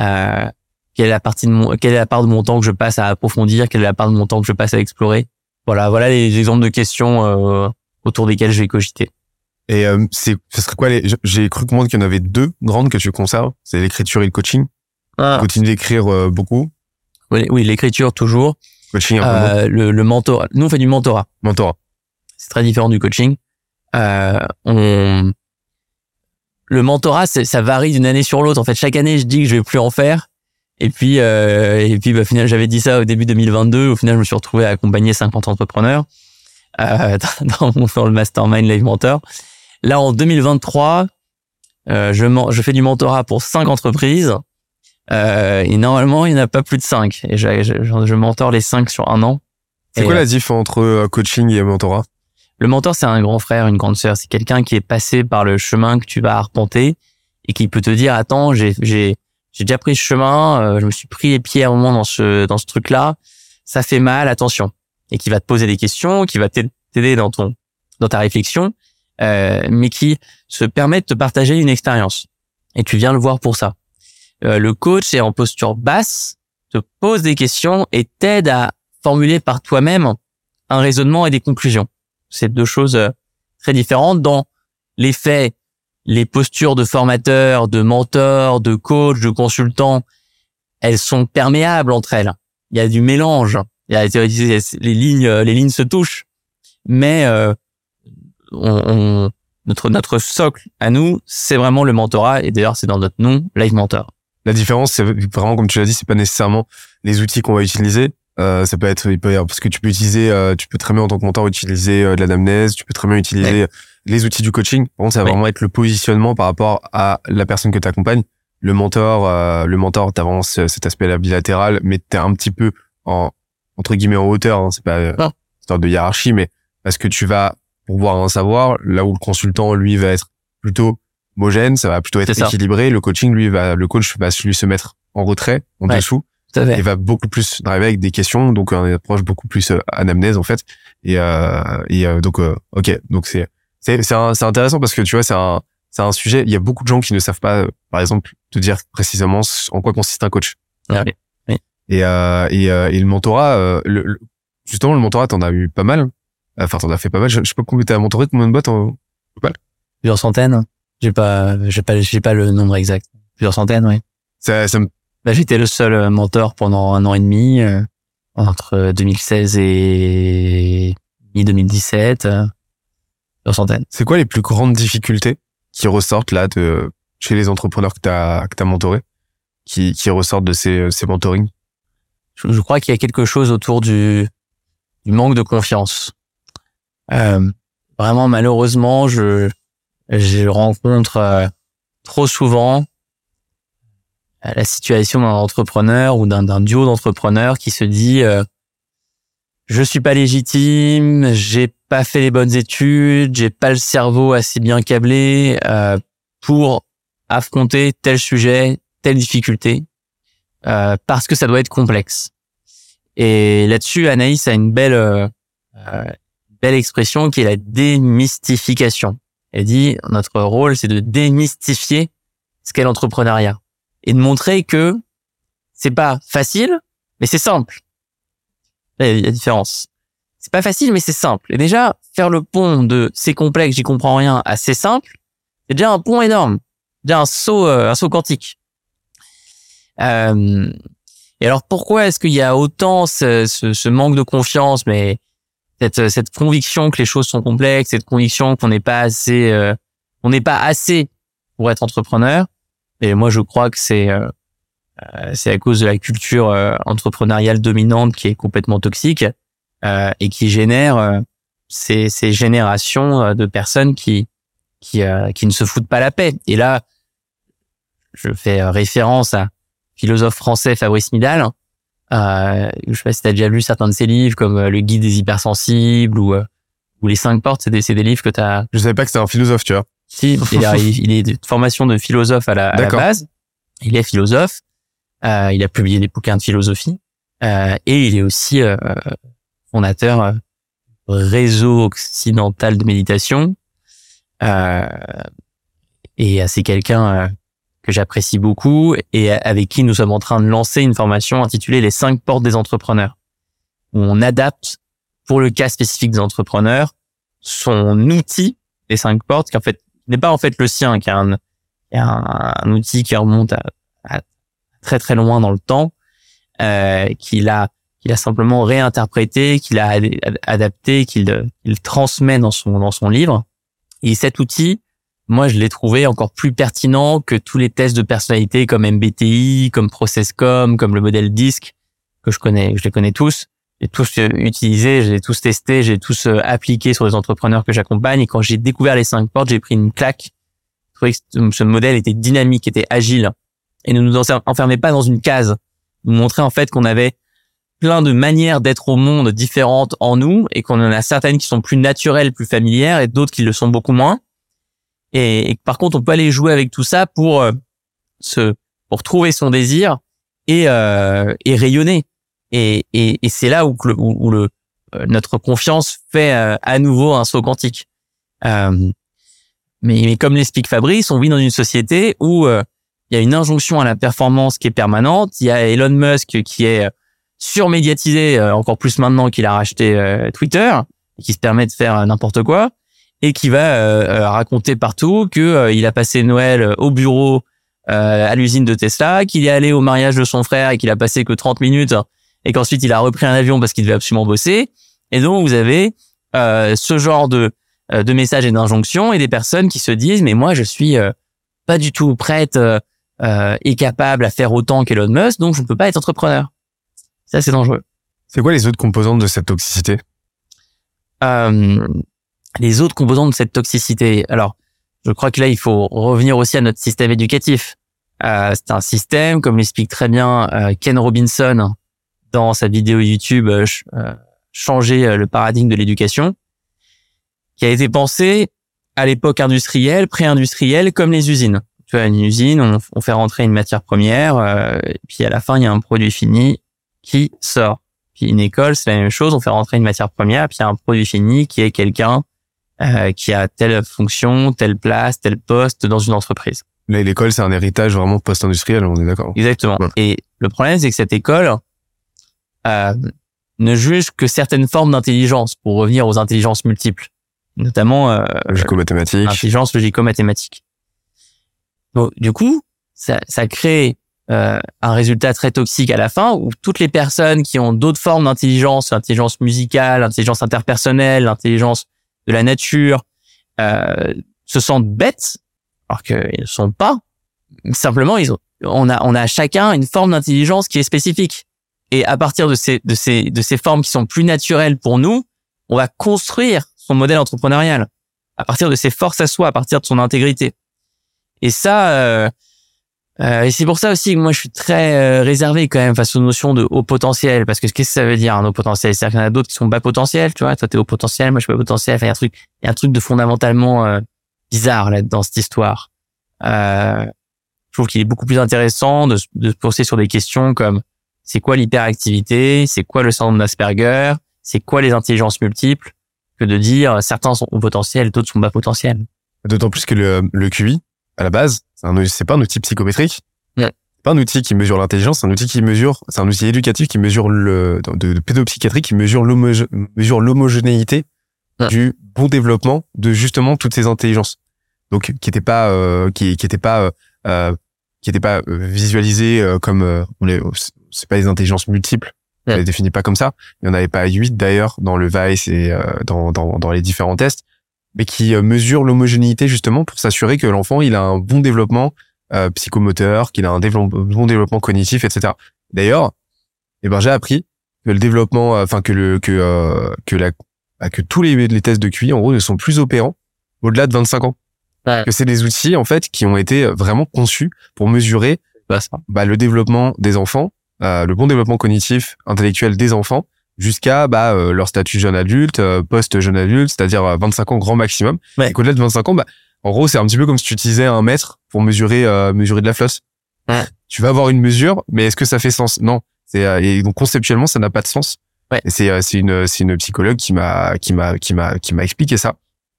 Euh, quelle est la partie de mon, quelle est la part de mon temps que je passe à approfondir, quelle est la part de mon temps que je passe à explorer. Voilà, voilà les exemples de questions euh, autour desquelles je vais cogiter. Et euh, c'est ce serait quoi les J'ai cru comprendre qu'il y en avait deux grandes que tu conserves. C'est l'écriture et le coaching. Continue d'écrire euh, beaucoup. Oui, oui, l'écriture toujours. Coaching un peu. Euh, le, le mentorat. Nous on fait du mentorat. Mentorat. C'est très différent du coaching. Euh, on... Le mentorat, ça varie d'une année sur l'autre. En fait, chaque année, je dis que je vais plus en faire. Et puis, euh, et puis, bah, au final, j'avais dit ça au début 2022. Au final, je me suis retrouvé à accompagner 50 entrepreneurs euh, dans, dans le mastermind Live Mentor. Là, en 2023, euh, je, je fais du mentorat pour cinq entreprises. Euh, et normalement, il n'y en a pas plus de cinq. Et je, je, je, mentor les cinq sur un an. C'est quoi euh, la diff entre euh, coaching et mentorat? Le mentor, c'est un grand frère, une grande sœur. C'est quelqu'un qui est passé par le chemin que tu vas arpenter et qui peut te dire attends, j'ai j'ai déjà pris ce chemin, euh, je me suis pris les pieds à un moment dans ce dans ce truc-là, ça fait mal, attention. Et qui va te poser des questions, qui va t'aider- t'aider dans ton dans ta réflexion, euh, mais qui se permet de te partager une expérience. Et tu viens le voir pour ça. Euh, le coach est en posture basse, te pose des questions et t'aide à formuler par toi-même un raisonnement et des conclusions. C'est deux choses euh, très différentes. Dans les faits, les postures de formateur, de mentor, de coach, de consultant, elles sont perméables entre elles. Il y a du mélange. Il y a les lignes, euh, les lignes se touchent. Mais euh, on, on- notre notre socle à nous, c'est vraiment le mentorat. Et d'ailleurs, c'est dans notre nom, Live Mentor. La différence, c'est vraiment comme tu l'as dit, c'est pas nécessairement les outils qu'on va utiliser. Euh, ça peut être, il peut y avoir- parce que tu peux utiliser, euh, tu peux très bien en tant que mentor utiliser euh, de l'anamnèse, tu peux très bien utiliser les outils du coaching. Par contre, ça va Ouais. vraiment être le positionnement par rapport à la personne que tu accompagnes. Le mentor, euh, le mentor, t'avances cet aspect bilatéral, mais t'es un petit peu en entre guillemets en hauteur. Hein, c'est pas euh, Non. histoire de hiérarchie, mais parce que tu vas pouvoir en savoir là où le consultant lui va être plutôt homogène, ça va plutôt être ça. équilibré. Le coaching, lui, va, le coach va lui se mettre en retrait, en Ouais. dessous, Tout à fait. et va beaucoup plus driver avec des questions, donc une approche beaucoup plus euh, anamnèse en fait. Et, euh, et euh, donc, euh, ok, donc c'est c'est c'est intéressant parce que tu vois, c'est un c'est un sujet. Il y a beaucoup de gens qui ne savent pas, par exemple, te dire précisément en quoi consiste un coach. Ah oui. Oui. Et euh, et, euh, et le mentorat, euh, le, le- justement, le mentorat, t'en as eu pas mal. Enfin, t'en as fait pas mal. Je, je pas combien t'as mentoré combien de boîtes en... Plusieurs centaines. J'ai pas, j'ai pas, j'ai pas le nombre exact. Plusieurs centaines, oui. ça, ça me Bah, j'étais le seul euh, mentor pendant un an et demi, euh, entre 2016 et mi-2017. Euh, centaines. C'est quoi les plus grandes difficultés qui ressortent là de chez les entrepreneurs que t'as que t'as mentoré, qui qui ressortent de ces ces mentorings? Je, je crois qu'il y a quelque chose autour du, du manque de confiance. Euh, vraiment, malheureusement, je, je rencontre euh, trop souvent la situation d'un entrepreneur ou d'un duo d'entrepreneurs qui se dit euh, je suis pas légitime, j'ai pas fait les bonnes études, j'ai pas le cerveau assez bien câblé euh, pour affronter tel sujet, telle difficulté, euh, parce que ça doit être complexe. Et là-dessus, Anaïs a une belle, euh, euh, belle expression qui est la démystification. Elle dit notre rôle, c'est de démystifier ce qu'est l'entrepreneuriat. Et de montrer que c'est pas facile, mais c'est simple. Il y a différence. C'est pas facile, mais c'est simple. Et déjà, faire le pont de c'est complexe, j'y comprends rien, à c'est simple, c'est déjà un pont énorme. Déjà un saut, euh, un saut quantique. Euh, et alors, pourquoi est-ce qu'il y a autant ce, ce, ce, manque de confiance, mais cette, cette conviction que les choses sont complexes, cette conviction qu'on n'est pas assez, euh, on n'est pas assez pour être entrepreneur? Et moi, je crois que c'est euh, euh, c'est à cause de la culture euh, entrepreneuriale dominante qui est complètement toxique euh, et qui génère ces, ces générations de personnes qui qui qui ne se foutent pas la paix. Et là, je fais référence à philosophe français Fabrice Midal. Euh, je sais pas si tu as déjà lu certains de ses livres comme Le Guide des hypersensibles ou ou Les cinq portes. C'est des, des livres que tu as. Je savais pas que c'était un philosophe, tu vois. Si, il, il est de formation de philosophe à la, à la base. Il est philosophe. Euh, il a publié des bouquins de philosophie euh, et il est aussi euh, fondateur réseau occidental de méditation. Et c'est quelqu'un que j'apprécie beaucoup et avec qui nous sommes en train de lancer une formation intitulée Les cinq portes des entrepreneurs, où on adapte pour le cas spécifique des entrepreneurs son outil, les cinq portes, qui en fait n'est pas en fait le sien, qui est un, un, outil qui remonte à, à très très loin dans le temps, euh, qu'il a qu'il a simplement réinterprété, qu'il a adapté, qu'il il transmet dans son dans son livre. Et cet outil, moi, je l'ai trouvé encore plus pertinent que tous les tests de personnalité comme MBTI, comme ProcessCom, comme le modèle DISC que je connais, je les connais tous. J'ai tous euh, utilisé, j'ai tous testé, j'ai tous euh, appliqué sur les entrepreneurs que j'accompagne. Et quand j'ai découvert les cinq portes, j'ai pris une claque. Je trouvais que ce modèle était dynamique, était agile et ne nous enfermez pas dans une case. Nous montrer en fait qu'on avait plein de manières d'être au monde différentes en nous et qu'on en a certaines qui sont plus naturelles, plus familières et d'autres qui le sont beaucoup moins. Et, par contre, on peut aller jouer avec tout ça pour euh, se pour trouver son désir et euh, et rayonner. Et, et, et c'est là où, le, où, le euh, notre confiance fait euh, à nouveau un saut quantique. mais, mais comme l'explique Fabrice, on vit dans une société où il y a une injonction à la performance qui est permanente. Il y a Elon Musk qui est euh, surmédiatisé euh, encore plus maintenant qu'il a racheté euh, Twitter et qui se permet de faire n'importe quoi et qui va raconter partout que il a passé Noël au bureau à l'usine de Tesla, qu'il est allé au mariage de son frère et qu'il a passé que 30 minutes et qu'ensuite il a repris un avion parce qu'il devait absolument bosser. Et donc vous avez ce genre de de messages et d'injonctions et des personnes qui se disent mais moi je suis pas du tout prête euh, est capable à faire autant qu'Elon Musk, donc je ne peux pas être entrepreneur. Ça, c'est dangereux. C'est quoi les autres composantes de cette toxicité? Euh, Les autres composantes de cette toxicité. Alors, je crois que là, il faut revenir aussi à notre système éducatif. Euh, c'est un système, comme l'explique très bien euh, Ken Robinson dans sa vidéo YouTube euh, euh, Changer le paradigme de l'éducation, qui a été pensé à l'époque industrielle, pré-industrielle, comme les usines tu as une usine, on, fait rentrer une matière première, euh, et puis à la fin, il y a un produit fini qui sort. Puis une école, c'est la même chose, on fait rentrer une matière première, puis il y a un produit fini qui est quelqu'un euh, qui a telle fonction, telle place, tel poste dans une entreprise. L'école, c'est un héritage vraiment post-industriel, on est d'accord. Exactement. Et le problème, c'est que cette école euh, ne juge que certaines formes d'intelligence, pour revenir aux intelligences multiples, notamment euh, logico-mathématiques. Intelligence logico-mathématique. Donc, du coup, ça, ça crée euh, un résultat très toxique à la fin où toutes les personnes qui ont d'autres formes d'intelligence, intelligence musicale, intelligence interpersonnelle, intelligence de la nature, euh, se sentent bêtes alors qu'ils ne sont pas. Simplement, ils ont, on a, on a chacun une forme d'intelligence qui est spécifique. Et à partir de ces, de ces, de ces formes qui sont plus naturelles pour nous, on va construire son modèle entrepreneurial à partir de ses forces à soi, à partir de son intégrité. Et ça, euh, euh, et c'est pour ça aussi que moi je suis très euh, réservé quand même face aux notions de haut potentiel, parce que qu'est-ce que ça veut dire un haut potentiel? C'est-à-dire qu'il y en a d'autres qui sont bas potentiel, tu vois. Toi t'es haut potentiel, moi je suis bas potentiel. Il y a un truc, il y a un truc de fondamentalement euh, bizarre là dans cette histoire. Euh, je trouve qu'il est beaucoup plus intéressant de, de se poser sur des questions comme c'est quoi l'hyperactivité, c'est quoi le syndrome d'Asperger, c'est quoi les intelligences multiples, que de dire certains sont haut potentiel, d'autres sont bas potentiel. D'autant plus que le, le QI, à la base, c'est pas un outil psychométrique. Ouais. pas un outil qui mesure l'intelligence, c'est un outil qui mesure, c'est un outil éducatif qui mesure le de, de pédopsychiatrie qui mesure l'homo- mesure l'homogénéité Ouais. du bon développement de justement toutes ces intelligences. Donc qui était pas euh, qui qui était pas euh, euh, qui était pas euh, visualisé euh, comme euh, on les c'est pas des intelligences multiples. On Ouais. les définit pas comme ça. Il y en avait pas huit d'ailleurs dans le Vice et euh, dans, dans dans les différents tests, mais qui euh, mesure l'homogénéité justement pour s'assurer que l'enfant il a un bon développement euh, psychomoteur, qu'il a un développe- bon développement cognitif, etc. D'ailleurs, eh ben j'ai appris que le développement, euh, enfin que le que euh, que la bah, que tous les, les tests de QI en gros ne sont plus opérants au-delà de 25 ans. Ouais. Que c'est des outils en fait qui ont été vraiment conçus pour mesurer Bah, ça. bah, le développement des enfants, euh, le bon développement cognitif, intellectuel des enfants, jusqu'à bah, euh, leur statut jeune adulte, euh, post-jeune adulte, c'est-à-dire euh, 25 ans grand maximum. Ouais. Et qu'au-delà de 25 ans, bah, en gros, c'est un petit peu comme si tu utilisais un mètre pour mesurer euh, mesurer de la flosse. Ouais. Tu vas avoir une mesure, mais est-ce que ça fait sens? Non. C'est euh, et donc conceptuellement, ça n'a pas de sens. Ouais. Et c'est euh, c'est une c'est une psychologue qui m'a qui m'a qui m'a qui m'a expliqué ça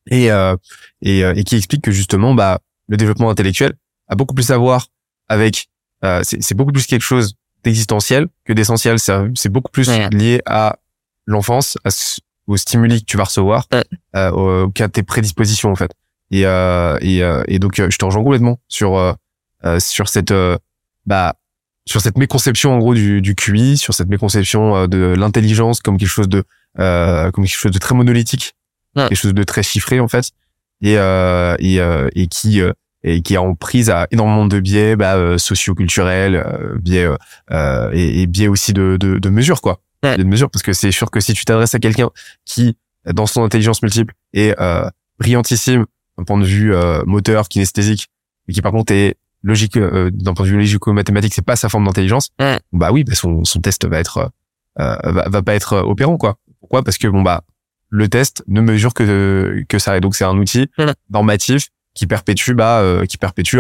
et euh, et euh, et qui explique que justement bah le développement intellectuel a beaucoup plus à voir avec euh, c'est c'est beaucoup plus quelque chose d'existentiel que d'essentiel. C'est beaucoup plus Ouais. lié à l'enfance, aux stimuli que tu vas recevoir, Ouais. euh, qu'à tes prédispositions en fait. Et et et, euh, et donc euh, je te rejoins complètement sur euh, euh, sur cette euh, bah sur cette méconception en gros du, du QI, sur cette méconception euh, de l'intelligence comme quelque chose de euh, comme quelque chose de très monolithique, Ouais. quelque chose de très chiffré en fait, et euh, et, euh, et qui euh, et qui est en prise à énormément de biais bah, euh, socioculturels, euh, biais euh, euh, et, et biais aussi de, de, de mesures quoi, Ouais. de mesures parce que c'est sûr que si tu t'adresses à quelqu'un qui dans son intelligence multiple est euh, brillantissime d'un point de vue euh, moteur, kinesthésique, et qui par contre est logique euh, d'un point de vue logico-mathématique, c'est pas sa forme d'intelligence. Ouais. Bah oui, bah son, son test va être euh, va, va pas être opérant quoi. Pourquoi? Parce que bon bah le test ne mesure que que ça et donc c'est un outil normatif qui perpétue bah euh, qui perpétue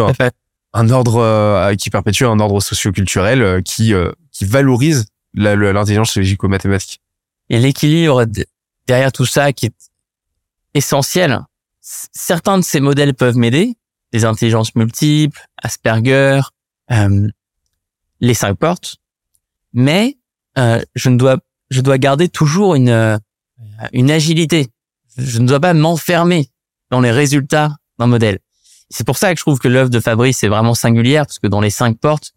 un, ordre euh, qui perpétue un ordre socioculturel euh, qui euh, qui valorise l'intelligence logico-mathématique. Et l'équilibre derrière tout ça qui est essentiel. Certains de ces modèles peuvent m'aider, les intelligences multiples, Asperger, euh, les cinq portes, mais euh, je ne dois je dois garder toujours une une agilité. Je ne dois pas m'enfermer dans les résultats d'un modèle. C'est pour ça que je trouve que l'œuvre de Fabrice est vraiment singulière parce que dans les cinq portes,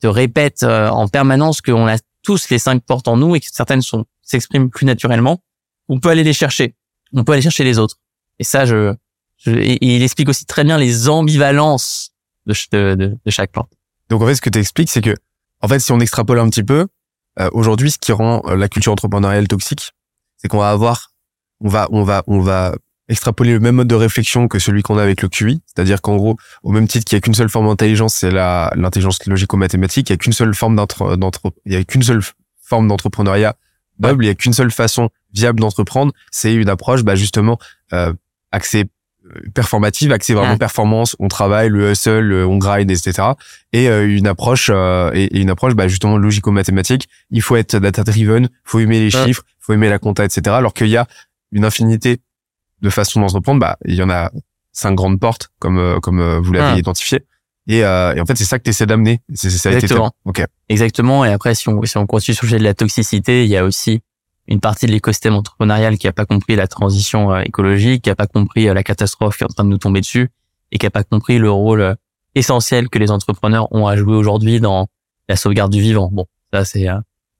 te répète euh, en permanence qu'on a tous les cinq portes en nous et que certaines sont s'expriment plus naturellement. On peut aller les chercher. On peut aller chercher les autres. Et ça, je, je et, il explique aussi très bien les ambivalences de, de, de chaque porte. Donc en fait, ce que tu expliques, c'est que en fait, si on extrapole un petit peu, euh, aujourd'hui, ce qui rend euh, la culture entrepreneuriale toxique, c'est qu'on va avoir, on va, on va, on va extrapoler le même mode de réflexion que celui qu'on a avec le QI, c'est-à-dire qu'en gros, au même titre qu'il y a qu'une seule forme d'intelligence, c'est la l'intelligence logico-mathématique, il y a qu'une seule forme d'entre, d'entre- il y a qu'une seule forme d'entrepreneuriat noble, il y a qu'une seule façon viable d'entreprendre, c'est une approche, bah justement, euh, axée euh, performative, axée vraiment Ouais. performance, on travaille, le hustle, le- on grind, etc et euh, une approche euh, et, et une approche bah, justement logico-mathématique. Il faut être data-driven, faut aimer les Ouais. chiffres, faut aimer la compta, etc. Alors qu'il y a une infinité de façons d'entreprendre. Bah, il y en a cinq grandes portes, comme euh, comme euh, vous l'avez Ouais. identifié. Et, euh, et en fait, c'est ça que tu essaies d'amener. C'est c'est- ça a été fait. Exactement. Exactement. Et après, si on, si on continue sur le sujet de la toxicité, il y a aussi une partie de l'écosystème entrepreneurial qui a pas compris la transition euh, écologique, qui a pas compris euh, la catastrophe qui est en train de nous tomber dessus et qui a pas compris le rôle essentiel que les entrepreneurs ont à jouer aujourd'hui dans la sauvegarde du vivant. Bon, ça c'est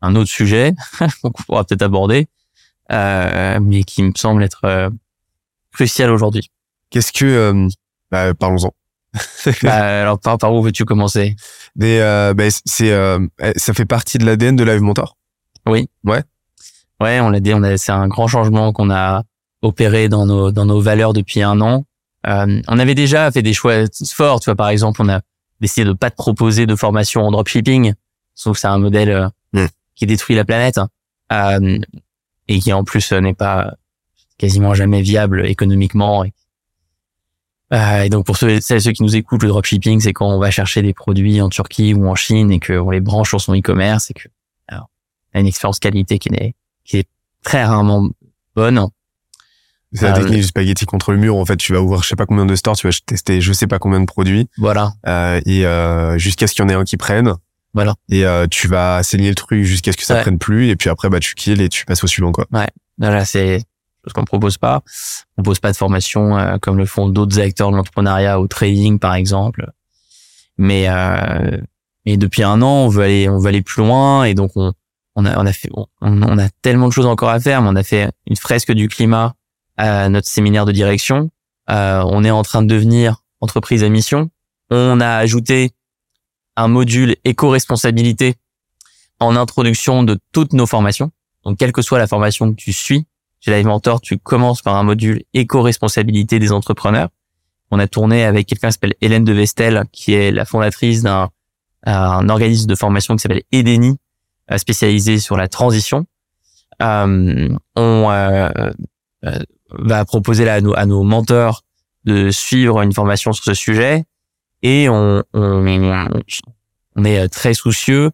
un autre sujet qu'on pourra peut-être aborder, euh, mais qui me semble être euh, crucial aujourd'hui. Qu'est-ce que euh, bah, parlons-en. Bah, alors par, par où veux-tu commencer? Mais euh, bah, c'est euh, ça fait partie de l'ADN de Live Mentor? Ouais, on l'a dit, on a, c'est un grand changement qu'on a opéré dans nos dans nos valeurs depuis un an. Euh, on avait déjà fait des choix forts, tu vois. Par exemple, on a décidé de pas te proposer de formation en dropshipping, sauf que c'est un modèle euh, Mm. qui détruit la planète hein. euh, et qui en plus euh, n'est pas quasiment jamais viable économiquement. Et, Euh, et donc pour ceux, celles et ceux qui nous écoutent, le dropshipping, c'est quand on va chercher des produits en Turquie ou en Chine et qu'on les branche sur son e-commerce et que alors, on a une expérience qualité qui est qui est très rarement bonne. C'est la Euh, technique du spaghetti contre le mur. En fait, tu vas ouvrir je sais pas combien de stores, tu vas tester je sais pas combien de produits, Voilà, euh, et euh, jusqu'à ce qu'il y en ait un qui prenne. Voilà. Et euh, tu vas saigner le truc jusqu'à ce que ça Ouais. prenne plus, et puis après, bah, tu kills et tu passes au suivant, quoi. voilà, c'est ce qu'on propose pas. On propose pas de formation euh, comme le font d'autres acteurs de l'entrepreneuriat au trading, par exemple. Mais euh, mais depuis un an, on veut aller, on veut aller plus loin, et donc on on a on a fait on, on a tellement de choses encore à faire. Mais on a fait une fresque du climat à notre séminaire de direction. Euh, on est en train de devenir entreprise à mission. On a ajouté un module éco-responsabilité en introduction de toutes nos formations. Donc, quelle que soit la formation que tu suis, chez Live Mentor, tu commences par un module éco-responsabilité des entrepreneurs. On a tourné avec quelqu'un qui s'appelle Hélène de Vestel, qui est la fondatrice d'un un organisme de formation qui s'appelle Edeni, euh, spécialisé sur la transition. Euh, on euh, euh, va proposer là à nos, à nos mentors de suivre une formation sur ce sujet et on, on, on est très soucieux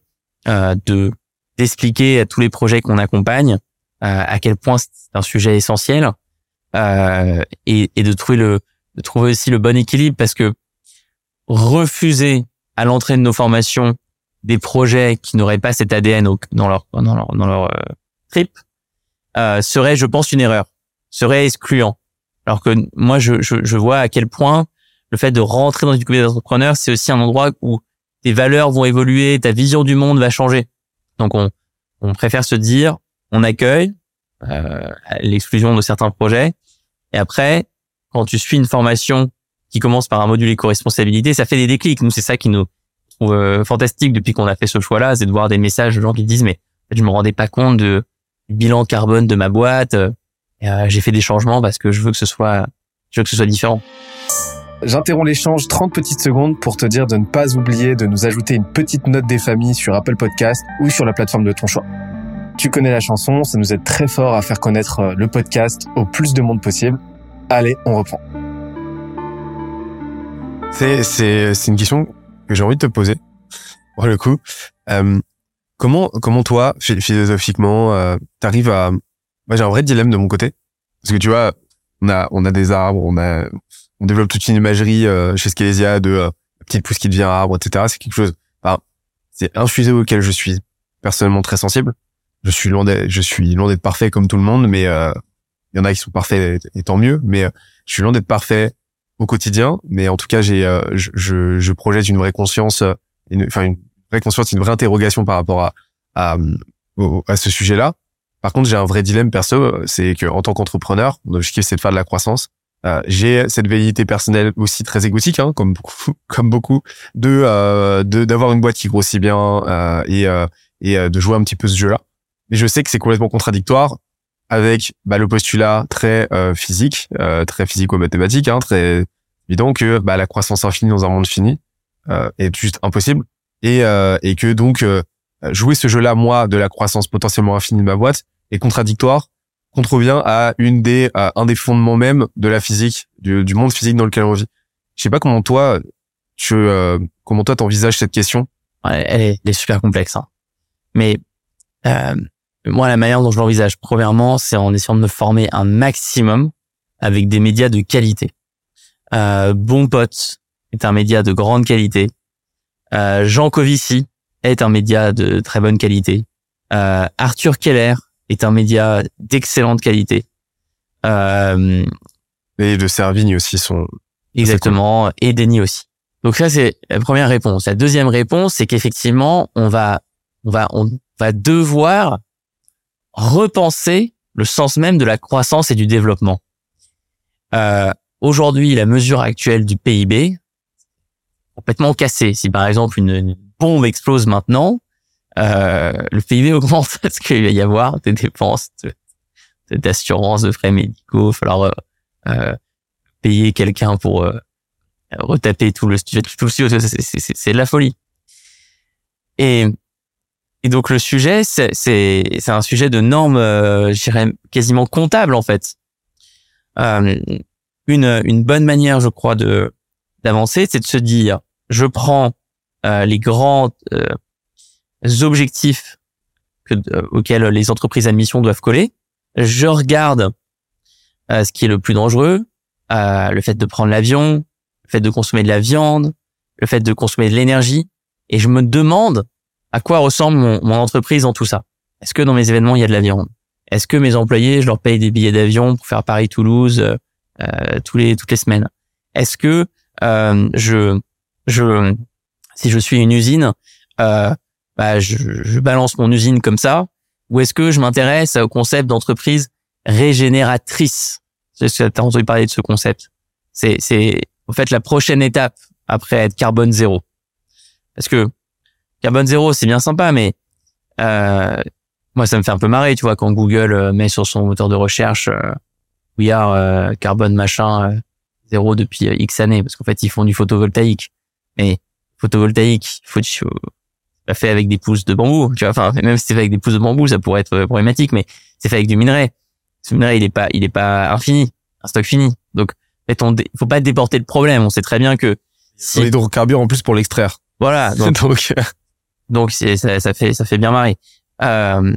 euh, de d'expliquer à tous les projets qu'on accompagne euh, à quel point c'est un sujet essentiel euh, et, et de trouver le de trouver aussi le bon équilibre parce que refuser à l'entrée de nos formations des projets qui n'auraient pas cet ADN dans leur dans leur dans leur euh, trip euh, serait je pense une erreur serait excluant. Alors que moi je, je je vois à quel point le fait de rentrer dans une communauté d'entrepreneurs c'est aussi un endroit où tes valeurs vont évoluer ta vision du monde va changer. Donc on on préfère se dire on accueille euh, l'exclusion de certains projets et après quand tu suis une formation qui commence par un module éco-responsabilité, ça fait des déclics. Nous, c'est ça qui nous trouve euh, fantastique depuis qu'on a fait ce choix-là, c'est de voir des messages de gens qui disent mais je me rendais pas compte de, du bilan carbone de ma boîte. euh, euh, j'ai fait des changements parce que je veux que ce soit, je veux que ce soit différent. J'interromps l'échange 30 petites secondes pour te dire de ne pas oublier de nous ajouter une petite note des familles sur Apple Podcast ou sur la plateforme de ton choix. Tu connais la chanson, ça nous aide très fort à faire connaître euh, le podcast au plus de monde possible. Allez, on reprend. C'est, une question que j'ai envie de te poser. Pour le coup, euh, comment, comment toi, phi- philosophiquement, euh, t'arrives à, moi j'ai un vrai dilemme de mon côté. Parce que tu vois, on a, on a des arbres, on a, on développe toute une imagerie chez Scalesia de la petite pousse qui devient arbre, etc. C'est quelque chose, enfin, c'est un sujet auquel je suis personnellement très sensible. Je suis loin d'être, je suis loin d'être parfait comme tout le monde, mais euh, il y en a qui sont parfaits et tant mieux. Mais euh, je suis loin d'être parfait au quotidien, mais en tout cas, j'ai, euh, je, je, je projette une vraie conscience, une, enfin une vraie conscience, une vraie interrogation par rapport à à, à ce sujet-là. Par contre, j'ai un vrai dilemme perso, c'est que en tant qu'entrepreneur, mon objectif c'est de faire de la croissance. Euh, j'ai cette velléité personnelle aussi très égotique, hein, comme beaucoup, comme beaucoup, de euh, d'avoir une boîte qui grossit bien euh, et et de jouer un petit peu ce jeu-là. Mais je sais que c'est complètement contradictoire avec bah, le postulat très euh, physique, euh, très physico-mathématique, hein, très évident que bah, la croissance infinie dans un monde fini euh, est juste impossible et euh, et que donc euh, jouer ce jeu-là, moi, de la croissance potentiellement infinie de ma boîte, est contradictoire, contrevient à une des à un des fondements même de la physique, du, du monde physique dans lequel on vit. Je sais pas comment toi, tu euh, comment toi t'envisages cette question. Ouais, elle, est, elle est super complexe. Hein. Mais euh, moi, la manière dont je l'envisage, premièrement, c'est en essayant de me former un maximum avec des médias de qualité. Euh, bon Pote est un média de grande qualité. Euh, Jean Covici est un média de très bonne qualité. Euh, Arthur Keller est un média d'excellente qualité. Euh, Et de Servigne aussi sont. Exactement, et Denis aussi. Donc ça c'est la première réponse. La deuxième réponse, c'est qu'effectivement, on va, on va, on va devoir repenser le sens même de la croissance et du développement. Euh, Aujourd'hui, la mesure actuelle du PIB complètement cassée. Si par exemple une, bombe explose maintenant, euh, le PIB augmente parce qu'il va y avoir des dépenses de- de- d'assurance, de, frais médicaux. Il va falloir euh, euh, payer quelqu'un pour euh, retaper tout le studio, tout le c'est- la folie. Et, et donc le sujet, c'est un sujet de normes, euh, je dirais quasiment comptable en fait. Euh, une une bonne manière, je crois, de d'avancer, c'est de se dire, je prends euh, les grands euh, objectifs que, euh, auxquels les entreprises à mission doivent coller, je regarde euh, ce qui est le plus dangereux, le fait de prendre l'avion, le fait de consommer de la viande, le fait de consommer de l'énergie. Et je me demande à quoi ressemble mon, mon entreprise dans tout ça? Est-ce que dans mes événements, il y a de la viande Est-ce que mes employés, je leur paye des billets d'avion pour faire Paris-Toulouse euh, euh, tous les toutes les semaines? Est-ce que euh, je je si je suis une usine, euh, bah, je, je balance mon usine comme ça, ou est-ce que je m'intéresse au concept d'entreprise régénératrice? Tu as entendu parler de ce concept. C'est c'est en fait la prochaine étape après être carbone zéro. Parce que carbone zéro, c'est bien sympa, mais euh, moi, ça me fait un peu marrer, tu vois, quand Google euh, met sur son moteur de recherche euh, We are euh, carbone machin euh, zéro depuis euh, X années, parce qu'en fait, ils font du photovoltaïque. Mais photovoltaïque, faut, faut pas fait avec des pousses de bambou, tu vois. Enfin, même si c'est fait avec des pousses de bambou, ça pourrait être problématique, mais c'est fait avec du minerai. Ce minerai, il est pas, il est pas infini, un stock fini. Donc, en fait, on dé- faut pas déporter le problème. On sait très bien que Si... L'hydrocarbure en plus pour l'extraire. voilà, donc Donc, donc ça, ça fait ça fait bien marrer. Euh,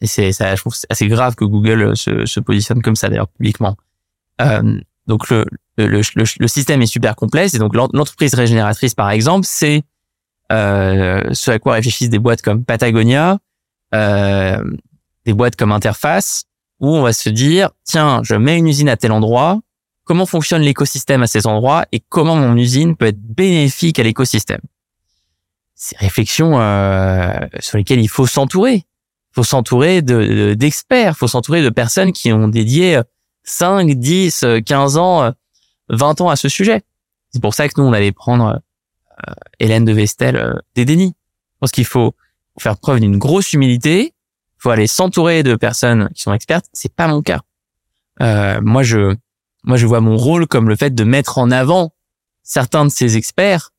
et c'est ça, je trouve assez grave que Google se, se positionne comme ça d'ailleurs publiquement. Euh, donc le, le, le, le système est super complexe et donc l'en- l'entreprise régénératrice par exemple c'est euh, ce à quoi réfléchissent des boîtes comme Patagonia, euh, des boîtes comme Interface où on va se dire tiens je mets une usine à tel endroit comment fonctionne l'écosystème à ces endroits et comment mon usine peut être bénéfique à l'écosystème? Ces réflexions euh, sur lesquelles il faut s'entourer. Il faut s'entourer de- de- d'experts, il faut s'entourer de personnes qui ont dédié 5, 10, euh, 15 ans, euh, 20 ans à ce sujet. C'est pour ça que nous, on allait prendre euh, Hélène de Vestel euh, d'Edeni. Je pense qu'il faut faire preuve d'une grosse humilité, il faut aller s'entourer de personnes qui sont expertes. C'est pas mon cas. Euh, moi, je, moi, je vois mon rôle comme le fait de mettre en avant certains de ces experts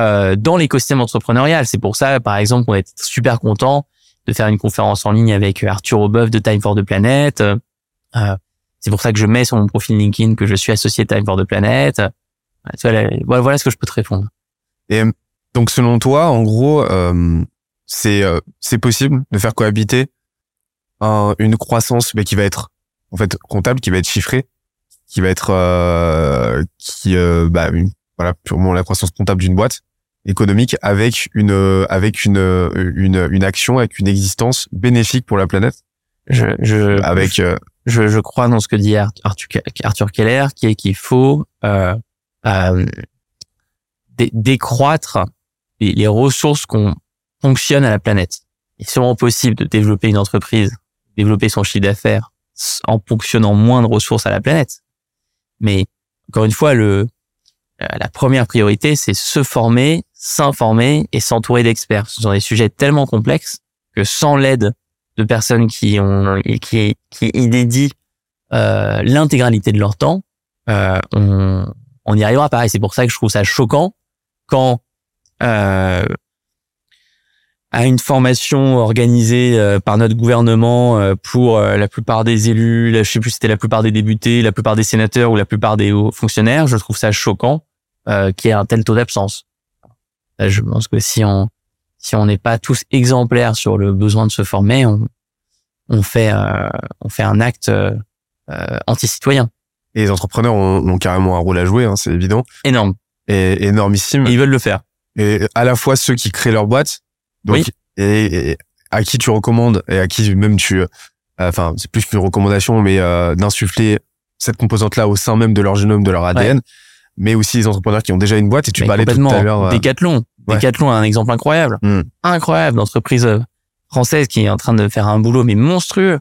euh, dans l'écosystème entrepreneurial. C'est pour ça, par exemple, qu'on est super content de faire une conférence en ligne avec Arthur Aubeuf de Time for the Planet. Euh, c'est pour ça que je mets sur mon profil LinkedIn que je suis associé Time for the Planet. Euh, voilà, ce que je peux te répondre. Et donc selon toi, en gros, euh, c'est euh, c'est possible de faire cohabiter un- une croissance mais qui va être en fait comptable, qui va être chiffrée, qui va être euh, qui euh, bah voilà purement la croissance comptable d'une boîte économique avec une euh, avec une euh, une une action avec une existence bénéfique pour la planète Je, je, avec euh, je, je crois dans ce que dit Ar- Arthur, Arthur Keller, qui est qu'il faut euh, euh, dé- décroître les, les ressources qu'on fonctionne à la planète. Il est sûrement possible de développer une entreprise, développer son chiffre d'affaires en fonctionnant moins de ressources à la planète. Mais encore une fois, le la première priorité, c'est se former, s'informer et s'entourer d'experts. Ce sont des sujets tellement complexes que sans l'aide de personnes qui ont qui qui y dédient euh, l'intégralité de leur temps, euh, on n'y arrivera pas. C'est pour ça que je trouve ça choquant quand euh, à une formation organisée euh, par notre gouvernement euh, pour euh, la plupart des élus, je sais plus si c'était la plupart des députés, la plupart des sénateurs ou la plupart des hauts fonctionnaires, je trouve ça choquant euh, qu'il y ait un tel taux d'absence. Je pense que si on si on n'est pas tous exemplaires sur le besoin de se former, on on fait euh, on fait un acte euh, euh, anti-citoyen et les entrepreneurs ont, ont carrément un rôle à jouer, hein, c'est évident, énorme. et énormissime. Et ils veulent le faire. et à la fois ceux qui créent leur boîte donc Oui. et, et à qui tu recommandes et à qui même tu euh, enfin c'est plus qu'une recommandation mais euh, d'insuffler cette composante là au sein même de leur génome de leur ADN mais aussi les entrepreneurs qui ont déjà une boîte et tu Mais parlais tout à l'heure euh, Decathlon. ouais. Decathlon un exemple incroyable. Hmm. Incroyable d'entreprise euh, française qui est en train de faire un boulot mais monstrueux.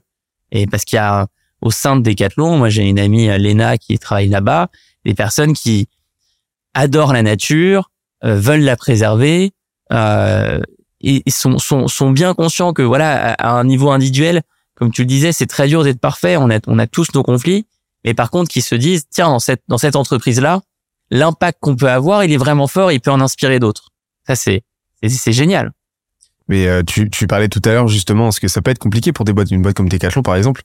Et parce qu'il y a au sein de Decathlon, moi j'ai une amie Léna qui travaille là-bas, des personnes qui adorent la nature, euh, veulent la préserver euh, et sont, sont sont bien conscients que voilà à, à un niveau individuel, comme tu le disais, c'est très dur d'être parfait. On a on a tous nos conflits, mais par contre qui se disent tiens dans cette dans cette entreprise là l'impact qu'on peut avoir, il est vraiment fort, il peut en inspirer d'autres. Ça, c'est, c'est, génial. mais euh, tu, tu parlais tout à l'heure justement parce que ça peut être compliqué pour des boîtes une boîte comme Decathlon par exemple?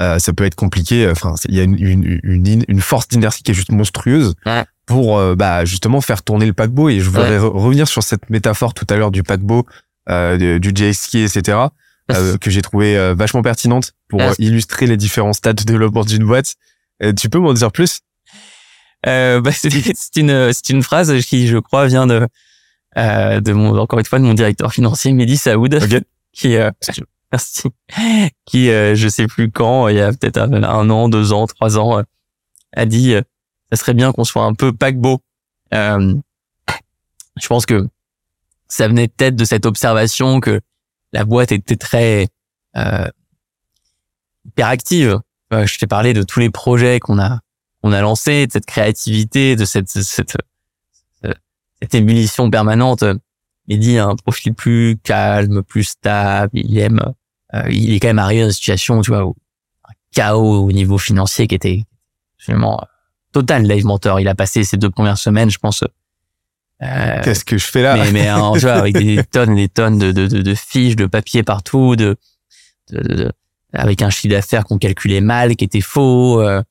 Euh, ça peut être compliqué enfin c'est- il y a une une une, une force d'inertie qui est juste monstrueuse Ouais. Pour euh, bah justement faire tourner le paquebot. Et je voudrais re- revenir sur cette métaphore tout à l'heure du paquebot euh, du jet ski etc euh, que j'ai trouvé euh, vachement pertinente pour euh, illustrer les différents stades de développement d'une boîte. Tu peux m'en dire plus? Euh, bah, c'est une c'est une phrase qui je crois vient de euh, de mon encore une fois de mon directeur financier Mehdi Saoud. Ok. qui euh, merci. Qui euh, je sais plus quand il y a peut-être un, un an deux ans trois ans a dit euh, ça serait bien qu'on soit un peu paquebot euh, je pense que ça venait peut-être de cette observation que la boîte était très euh, hyperactive Euh, je t'ai parlé de tous les projets qu'on a qu'on a lancés de cette créativité de cette cette, cette, cette ébullition permanente Mehdi a un profil plus calme, plus stable. Il aime, euh, il est quand même arrivé dans une situation, tu vois, où un chaos au niveau financier qui était absolument euh, total. Live Mentor, il a passé ces deux premières semaines, je pense. Euh, Qu'est-ce que je fais là? mais, mais hein, tu vois, avec des tonnes et des tonnes de, de, de, de fiches, de papier partout, de, de, avec un chiffre d'affaires qu'on calculait mal, qui était faux. euh.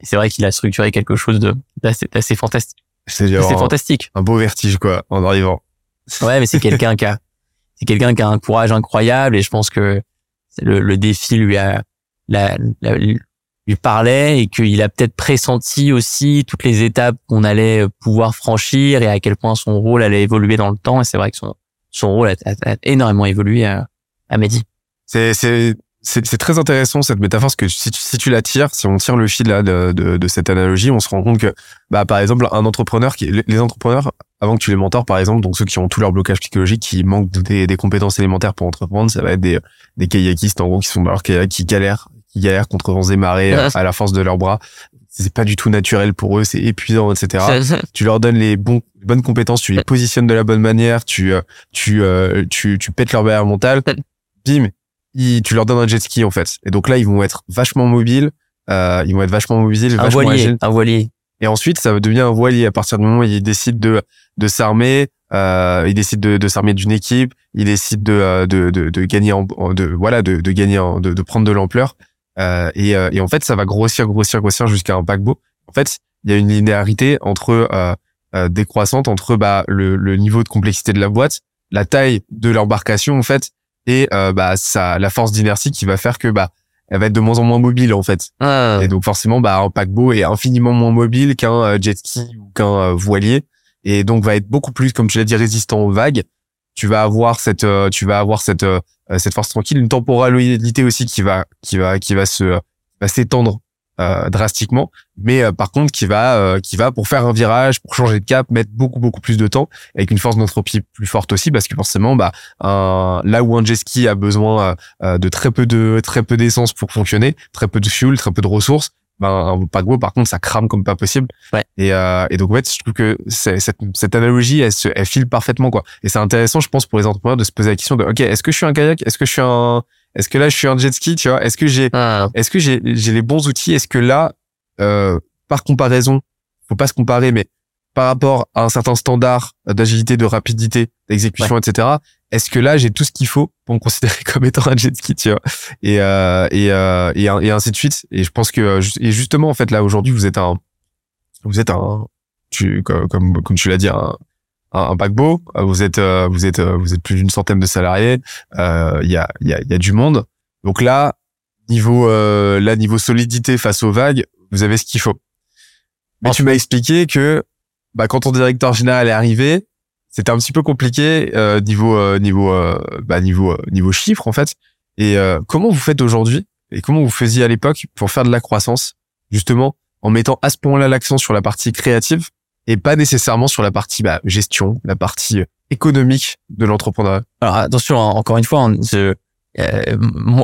C'est vrai qu'il a structuré quelque chose de d'assez d'assez fantastique. C'est fantastique. un beau vertige quoi en arrivant. Ouais, mais c'est quelqu'un qui a, c'est quelqu'un qui a un courage incroyable et je pense que le, le défi lui a, la, la- lui parlait et qu'il a peut-être pressenti aussi toutes les étapes qu'on allait pouvoir franchir et à quel point son rôle allait évoluer dans le temps. Et c'est vrai que son, son rôle a, énormément évolué à, à Mehdi. C'est c'est c'est c'est très intéressant cette métaphore parce que si tu, si tu la tires, si on tire le fil là de, de, de cette analogie, on se rend compte que bah par exemple un entrepreneur qui les entrepreneurs avant que tu les mentors par exemple donc ceux qui ont tout leur blocage psychologique qui manquent des, des compétences élémentaires pour entreprendre, ça va être des des kayakistes en gros qui sont dans leur kayak qui galèrent galèrent contre vents et marées à la force de leurs bras. C'est pas du tout naturel pour eux, c'est épuisant, etc. tu leur donnes les bons bonnes compétences, tu les positionnes de la bonne manière, tu euh, tu euh, tu tu pètes leur barrière mentale, bim, ils- tu leur donnes un jet ski en fait. Et donc là ils vont être vachement mobiles, euh, ils vont être vachement mobiles, un vachement voilier, agiles. un voilier. Et ensuite ça devenir un voilier à partir du moment où ils décident de de s'armer, euh, ils décident de, de s'armer d'une équipe, ils décident de euh, de de, de gagner en, en- de voilà de de gagner en- de, de prendre de l'ampleur. Euh, et, euh, et en fait ça va grossir grossir grossir jusqu'à un paquebot. En fait il y a une linéarité entre euh, euh, décroissante entre bah le, le niveau de complexité de la boîte, la taille de l'embarcation en fait et euh, bah ça la force d'inertie qui va faire que bah elle va être de moins en moins mobile en fait. Ah, Et donc forcément bah un paquebot est infiniment moins mobile qu'un jet ski ou qu'un voilier et donc va être beaucoup plus comme tu l'as dit résistant aux vagues. Tu vas avoir cette euh, tu vas avoir cette euh, cette force tranquille, une temporalité aussi qui va qui va qui va se va s'étendre euh, drastiquement, mais euh, par contre qui va euh, qui va pour faire un virage, pour changer de cap, mettre beaucoup beaucoup plus de temps avec une force d'entropie plus forte aussi parce que forcément bah un, là où un jet ski a besoin euh, euh, de très peu de très peu d'essence pour fonctionner, très peu de fuel, très peu de ressources, ben un paquebot par contre ça crame comme pas possible. Ouais. Et, euh, et donc en fait je trouve que cette, cette analogie elle, se, elle file parfaitement quoi. Et c'est intéressant je pense pour les entrepreneurs de se poser la question de ok est-ce que je suis un kayak, est-ce que je suis un est-ce que là je suis un jet ski, tu vois, est-ce que j'ai ah, est-ce que j'ai j'ai les bons outils? Est-ce que là, euh, par comparaison, faut pas se comparer, mais par rapport à un certain standard d'agilité, de rapidité, d'exécution, etc. Est-ce que là j'ai tout ce qu'il faut pour me considérer comme étant un jet ski, tu vois? Et euh, et, euh, et et ainsi de suite. Et je pense que euh, et justement en fait là aujourd'hui vous êtes un vous êtes un tu comme comme, comme tu l'as dit un un, un paquebot. Euh, Vous êtes euh, vous êtes vous êtes plus d'une centaine de salariés. Euh, Il y a il y a il y a du monde. Donc là niveau euh, là niveau solidité face aux vagues, vous avez ce qu'il faut. Mais tu m'as expliqué que bah, quand ton directeur général est arrivé, c'était un petit peu compliqué euh, niveau euh, niveau euh, bah, niveau euh, niveau chiffre en fait. Et euh, comment vous faites aujourd'hui et comment vous faisiez à l'époque pour faire de la croissance justement en mettant à ce point-là l'accent sur la partie créative et pas nécessairement sur la partie bah, gestion, la partie euh, économique de l'entrepreneuriat? Alors attention, encore une fois, on- je,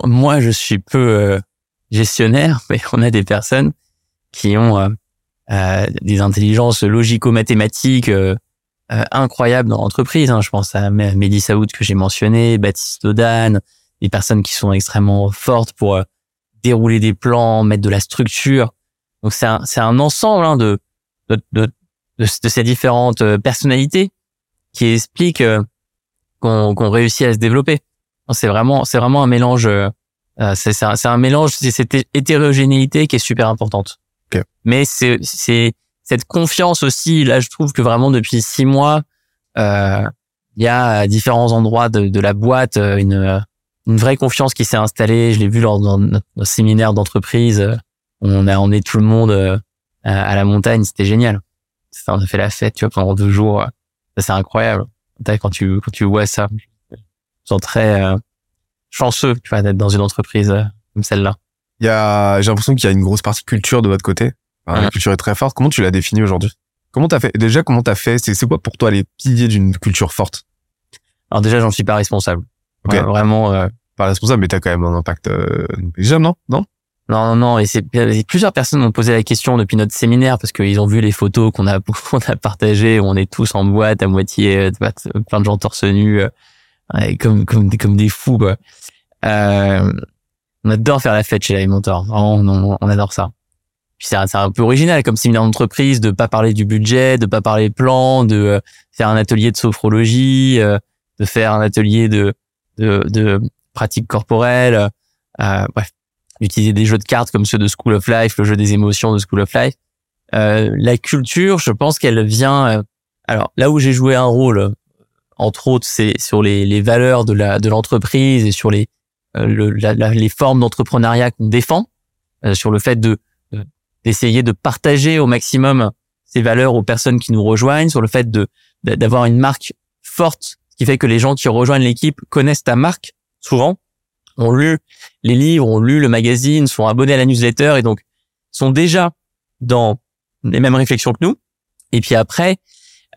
moi, je suis peu gestionnaire, mais on a des personnes qui ont des intelligences logico-mathématiques euh, euh, incroyables dans l'entreprise. hein. Je pense à Mehdi Saoud que j'ai mentionné, Baptiste Odan, des personnes qui sont extrêmement fortes pour euh, dérouler des plans, mettre de la structure. Donc c'est un, un ensemble hein, de, de, de, de, ces différentes euh, personnalités qui expliquent euh, qu'on réussit à se développer. C'est vraiment, c'est vraiment un mélange. euh, euh, c'est c'est un, un mélange, c'est cette hétérogénéité qui est super importante. Mais c'est c'est cette confiance aussi. Là, je trouve que vraiment depuis six mois, euh, il y a à différents endroits de, de la boîte euh, une une vraie confiance qui s'est installée. Je l'ai vu lors de notre, séminaire d'entreprise euh, on a emmené tout le monde euh, à la montagne, c'était génial. on a fait la fête, tu vois, pendant deux jours. Ça, c'est incroyable. Quand tu, quand tu vois ça, je sens très euh, chanceux, tu vois, d'être dans une entreprise euh, comme celle-là. Il y a, j'ai l'impression qu'il y a une grosse partie culture de votre côté. La culture est très forte. Comment tu l'as définie aujourd'hui? Comment t'as fait Déjà, comment t'as fait C'est quoi pour toi les piliers d'une culture forte? Alors déjà, j'en suis pas responsable. Ok. vraiment. Euh... Pas responsable, mais t'as quand même un impact euh, déjà, non? Non? Non, non, non. Et c'est plusieurs personnes m'ont posé la question depuis notre séminaire parce qu'ils ont vu les photos qu'on a qu'on a partagées. Où on est tous en boîte à moitié, euh, plein de gens torse nu, euh, comme comme des comme des fous quoi. Euh, on adore faire la fête chez Mentor. Vraiment, on, on adore ça. Puis c'est un peu original comme séminaire d'entreprise de pas parler du budget, de pas parler plan, de euh, faire un atelier de sophrologie, euh, de faire un atelier de de, de pratique corporelle, euh, bref, d'utiliser des jeux de cartes comme ceux de School of Life, le jeu des émotions de School of Life. Euh, la culture, je pense qu'elle vient. Euh, alors là où j'ai joué un rôle, entre autres, c'est sur les, les valeurs de la de l'entreprise et sur les le, la, les formes d'entrepreneuriat qu'on défend, sur le fait de d'essayer de partager au maximum ces valeurs aux personnes qui nous rejoignent, sur le fait de d'avoir une marque forte, qui fait que les gens qui rejoignent l'équipe connaissent ta marque souvent, ont lu les livres, ont lu le magazine, sont abonnés à la newsletter et donc sont déjà dans les mêmes réflexions que nous. Et puis après,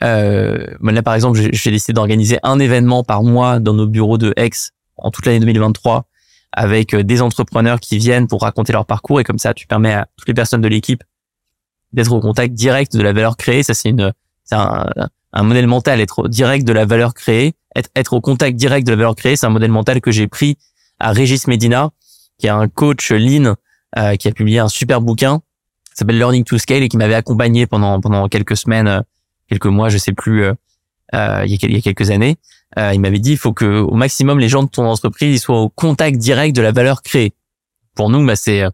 euh, là par exemple, j'ai décidé d'organiser un événement par mois dans nos bureaux de Aix en toute l'année 2023 avec euh, des entrepreneurs qui viennent pour raconter leur parcours et comme ça, tu permets à toutes les personnes de l'équipe d'être au contact direct de la valeur créée. Ça, c'est une, c'est un, un, modèle mental, être direct de la valeur créée, être, être au contact direct de la valeur créée. C'est un modèle mental que j'ai pris à Régis Medina, qui est un coach lean, euh, qui a publié un super bouquin, s'appelle Learning to Scale et qui m'avait accompagné pendant, pendant quelques semaines, euh, quelques mois, je sais plus, euh, il, y a, quelques années. Euh, il m'avait dit il faut que au maximum les gens de ton entreprise ils soient au contact direct de la valeur créée. Pour nous, bah, c'est euh,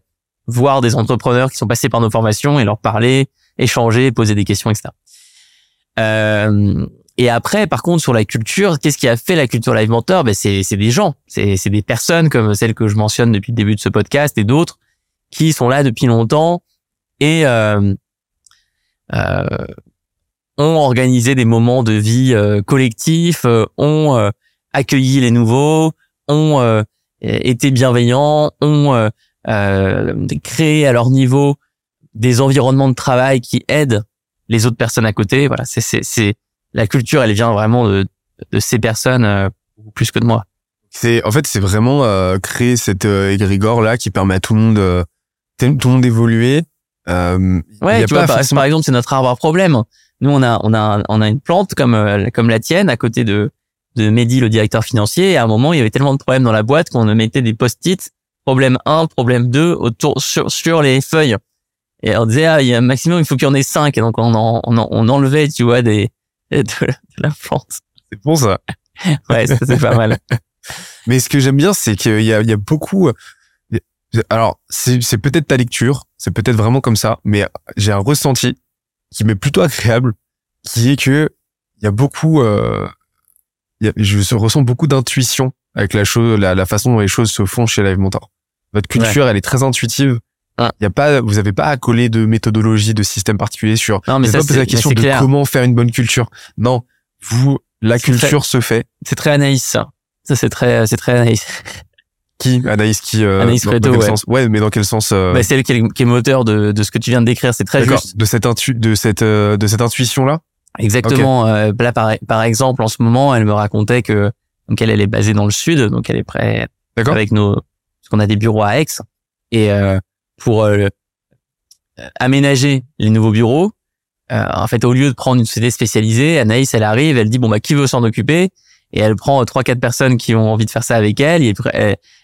voir des entrepreneurs qui sont passés par nos formations et leur parler, échanger, poser des questions, etc. Euh, et après, par contre, sur la culture, qu'est-ce qui a fait la culture Live Mentor? Ben, c'est, des gens, c'est, c'est des personnes comme celles que je mentionne depuis le début de ce podcast et d'autres qui sont là depuis longtemps et euh, euh, ont organisé des moments de vie euh, collectifs, euh, ont euh, accueilli les nouveaux, ont été bienveillants, ont créé à leur niveau des environnements de travail qui aident les autres personnes à côté. Voilà, c'est c'est c'est la culture, elle vient vraiment de de ces personnes plus que de moi. C'est en fait c'est vraiment créer cette égrégore là qui permet à tout le monde tout le monde d'évoluer. ouais, tu vois, par, par, exemple, c'est notre arbre à problème. Nous, on a, on a, on a une plante comme, euh, comme la tienne à côté de, de Mehdi, le directeur financier. Et à un moment, il y avait tellement de problèmes dans la boîte qu'on mettait des post-it. Problème 1, problème 2, autour, sur, sur les feuilles. Et on disait, ah, il y a un maximum, il faut qu'il y en ait 5. Et donc, on, en, on, enlevait, tu vois, des, de, la plante. C'est bon, ça. ouais, ça, c'est pas mal. Mais ce que j'aime bien, c'est qu'il y a, il y a beaucoup, alors, c'est peut-être ta lecture, c'est peut-être vraiment comme ça, mais j'ai un ressenti qui m'est plutôt agréable, qui est que il y a beaucoup, euh, y a, je ressens beaucoup d'intuition avec la chose, la, la, façon dont les choses se font chez Live Mentor. Votre culture, elle est très intuitive. Il y a pas, vous avez pas à coller de méthodologie, de système particulier sur. Non, mais ça, pas la question de comment faire une bonne culture. Non, vous, la culture se fait. C'est très Anaïs, ça. Ça, c'est très, c'est très Anaïs. Qui Anaïs qui euh, Anaïs Creto, ouais. Sens ouais, mais dans quel sens euh... bah, C'est elle qui est, qui est, moteur de, de ce que tu viens de décrire. C'est très juste. De cette intu de cette euh, de cette intuition là. Exactement. Euh, là, par, par exemple, en ce moment, elle me racontait que donc elle, elle est basée dans le sud, donc elle est prête avec nos parce qu'on a des bureaux à Aix et euh, pour aménager les nouveaux bureaux. en fait, au lieu de prendre une société spécialisée, Anaïs, elle arrive, elle dit bon bah qui veut s'en occuper? Et elle prend trois quatre personnes qui ont envie de faire ça avec elle et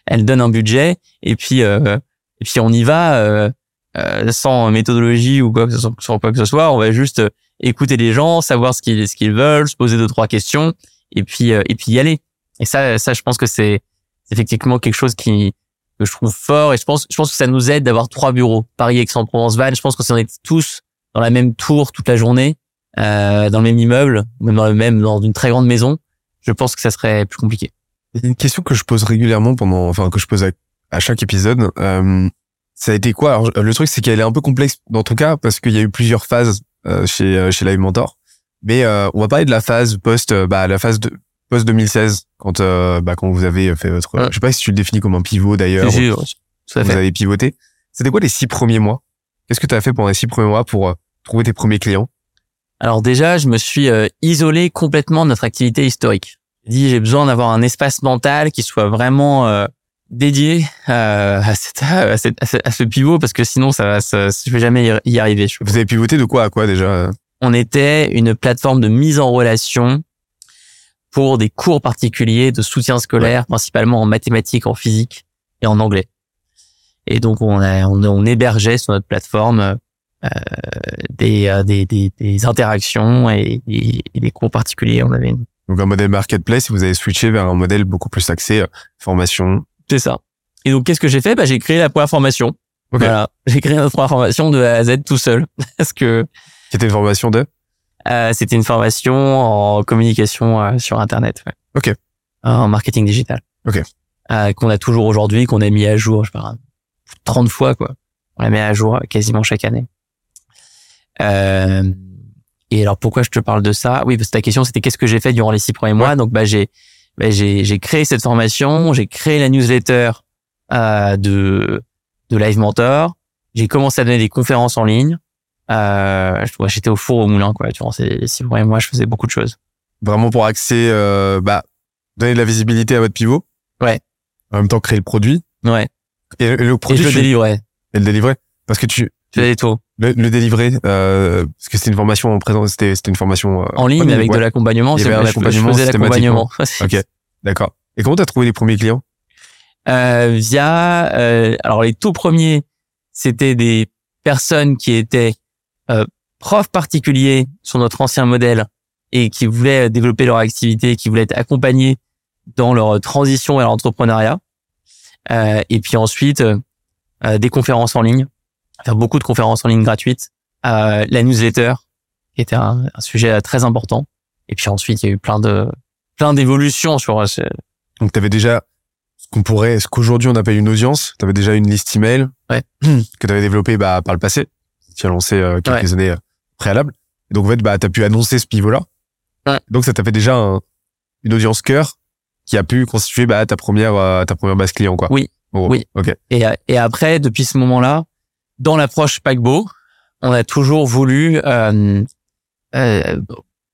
elle, donne un budget et puis euh, et puis on y va euh, euh, sans méthodologie ou quoi que ce soit, on va juste écouter les gens savoir ce qu'ils ce qu'ils veulent se poser deux trois questions et puis et puis y aller. Et ça ça je pense que c'est effectivement quelque chose qui que je trouve fort et je pense je pense que ça nous aide d'avoir trois bureaux. Paris Aix-en-Provence Val je pense que si on est tous dans la même tour toute la journée euh, dans le même immeuble même dans le même dans une très grande maison je pense que ça serait plus compliqué. Une question que je pose régulièrement pendant, enfin que je pose à, chaque épisode, euh, ça a été quoi? Alors, Le truc, c'est qu'elle est un peu complexe dans ton cas parce qu'il y a eu plusieurs phases euh, chez euh, chez Live Mentor. Mais euh, on va parler de la phase post, euh, bah la phase de post 2016 quand euh, bah quand vous avez fait votre, Ouais. je sais pas si tu le définis comme un pivot d'ailleurs. Si, tout Vous fait. avez pivoté. C'était quoi les six premiers mois? Qu'est-ce que tu as fait pendant les six premiers mois pour trouver tes premiers clients? Alors déjà, je me suis euh, isolé complètement de notre activité historique. J'ai dit, j'ai besoin d'avoir un espace mental qui soit vraiment euh, dédié euh, à, cette- à, cette- à ce- pivot parce que sinon, ça, va- ça, je vais jamais y- arriver. je Vous avez pivoté de quoi à quoi déjà? On était une plateforme de mise en relation pour des cours particuliers de soutien scolaire, principalement en mathématiques, en physique et en anglais. Et donc on, a, on, on hébergeait sur notre plateforme des, euh, des, des, des interactions et, et- et des cours particuliers. On avait une... Donc un modèle marketplace, et vous avez switché vers un modèle beaucoup plus axé euh, formation. c'est ça. Et donc qu'est-ce que j'ai fait? Bah, j'ai créé la première formation. Ok. Voilà, j'ai créé notre première formation de A à Z tout seul parce que Qui était une formation de? Euh, c'était une formation en communication euh, sur Internet. ouais. Ok. En marketing digital. Ok. Euh, qu'on a toujours aujourd'hui, qu'on a mis à jour, je sais pas, plus de 30 fois, quoi. On la met à jour quasiment chaque année. Euh, et alors, pourquoi je te parle de ça? Oui, parce que ta question, c'était qu'est-ce que j'ai fait durant les six premiers mois? Donc, bah, j'ai, bah, j'ai, j'ai créé cette formation, j'ai créé la newsletter euh, de de Live Mentor. J'ai commencé à donner des conférences en ligne. Euh, j'étais au four au moulin, quoi. Durant ces six premiers mois, je faisais beaucoup de choses. vraiment pour axer, euh, bah, donner de la visibilité à votre pivot. Ouais. En même temps, créer le produit. Ouais. Et, et le Et produit, je le tu- délivrais. et le délivrer. Parce que tu, Je faisais tout. Le, le délivrer, euh, parce que c'était une formation en présent, c'était, c'était une formation euh, En ligne, avec ouais. de l'accompagnement. Il y c'est- avait un je- je accompagnement faisais l'accompagnement. Ok. D'accord. Et comment t'as trouvé les premiers clients? Euh, via, euh, alors les tout premiers, c'était des personnes qui étaient euh, profs particuliers sur notre ancien modèle et qui voulaient développer leur activité, qui voulaient être accompagnés dans leur transition vers l'entrepreneuriat. Euh, et puis ensuite, euh, euh, des conférences en ligne, faire beaucoup de conférences en ligne gratuites, euh, la newsletter, qui était un, un sujet très important. Et puis ensuite, il y a eu plein de plein d'évolutions sur euh, ce, Donc, t'avais déjà ce qu'on pourrait, ce qu'aujourd'hui on appelle une audience. T'avais déjà une liste email. Ouais. Que t'avais développée, bah, par le passé. Tu as lancé euh, quelques années euh, préalables. Et donc, en fait, bah, t'as pu annoncer ce pivot-là. Ouais. Donc, ça t'a fait déjà un- une audience cœur qui a pu constituer, bah, ta première, euh, ta première base client, quoi. Oui. Oh, Oui. Ok. Et, et après, depuis ce moment-là, dans l'approche paquebot, on a toujours voulu euh, euh,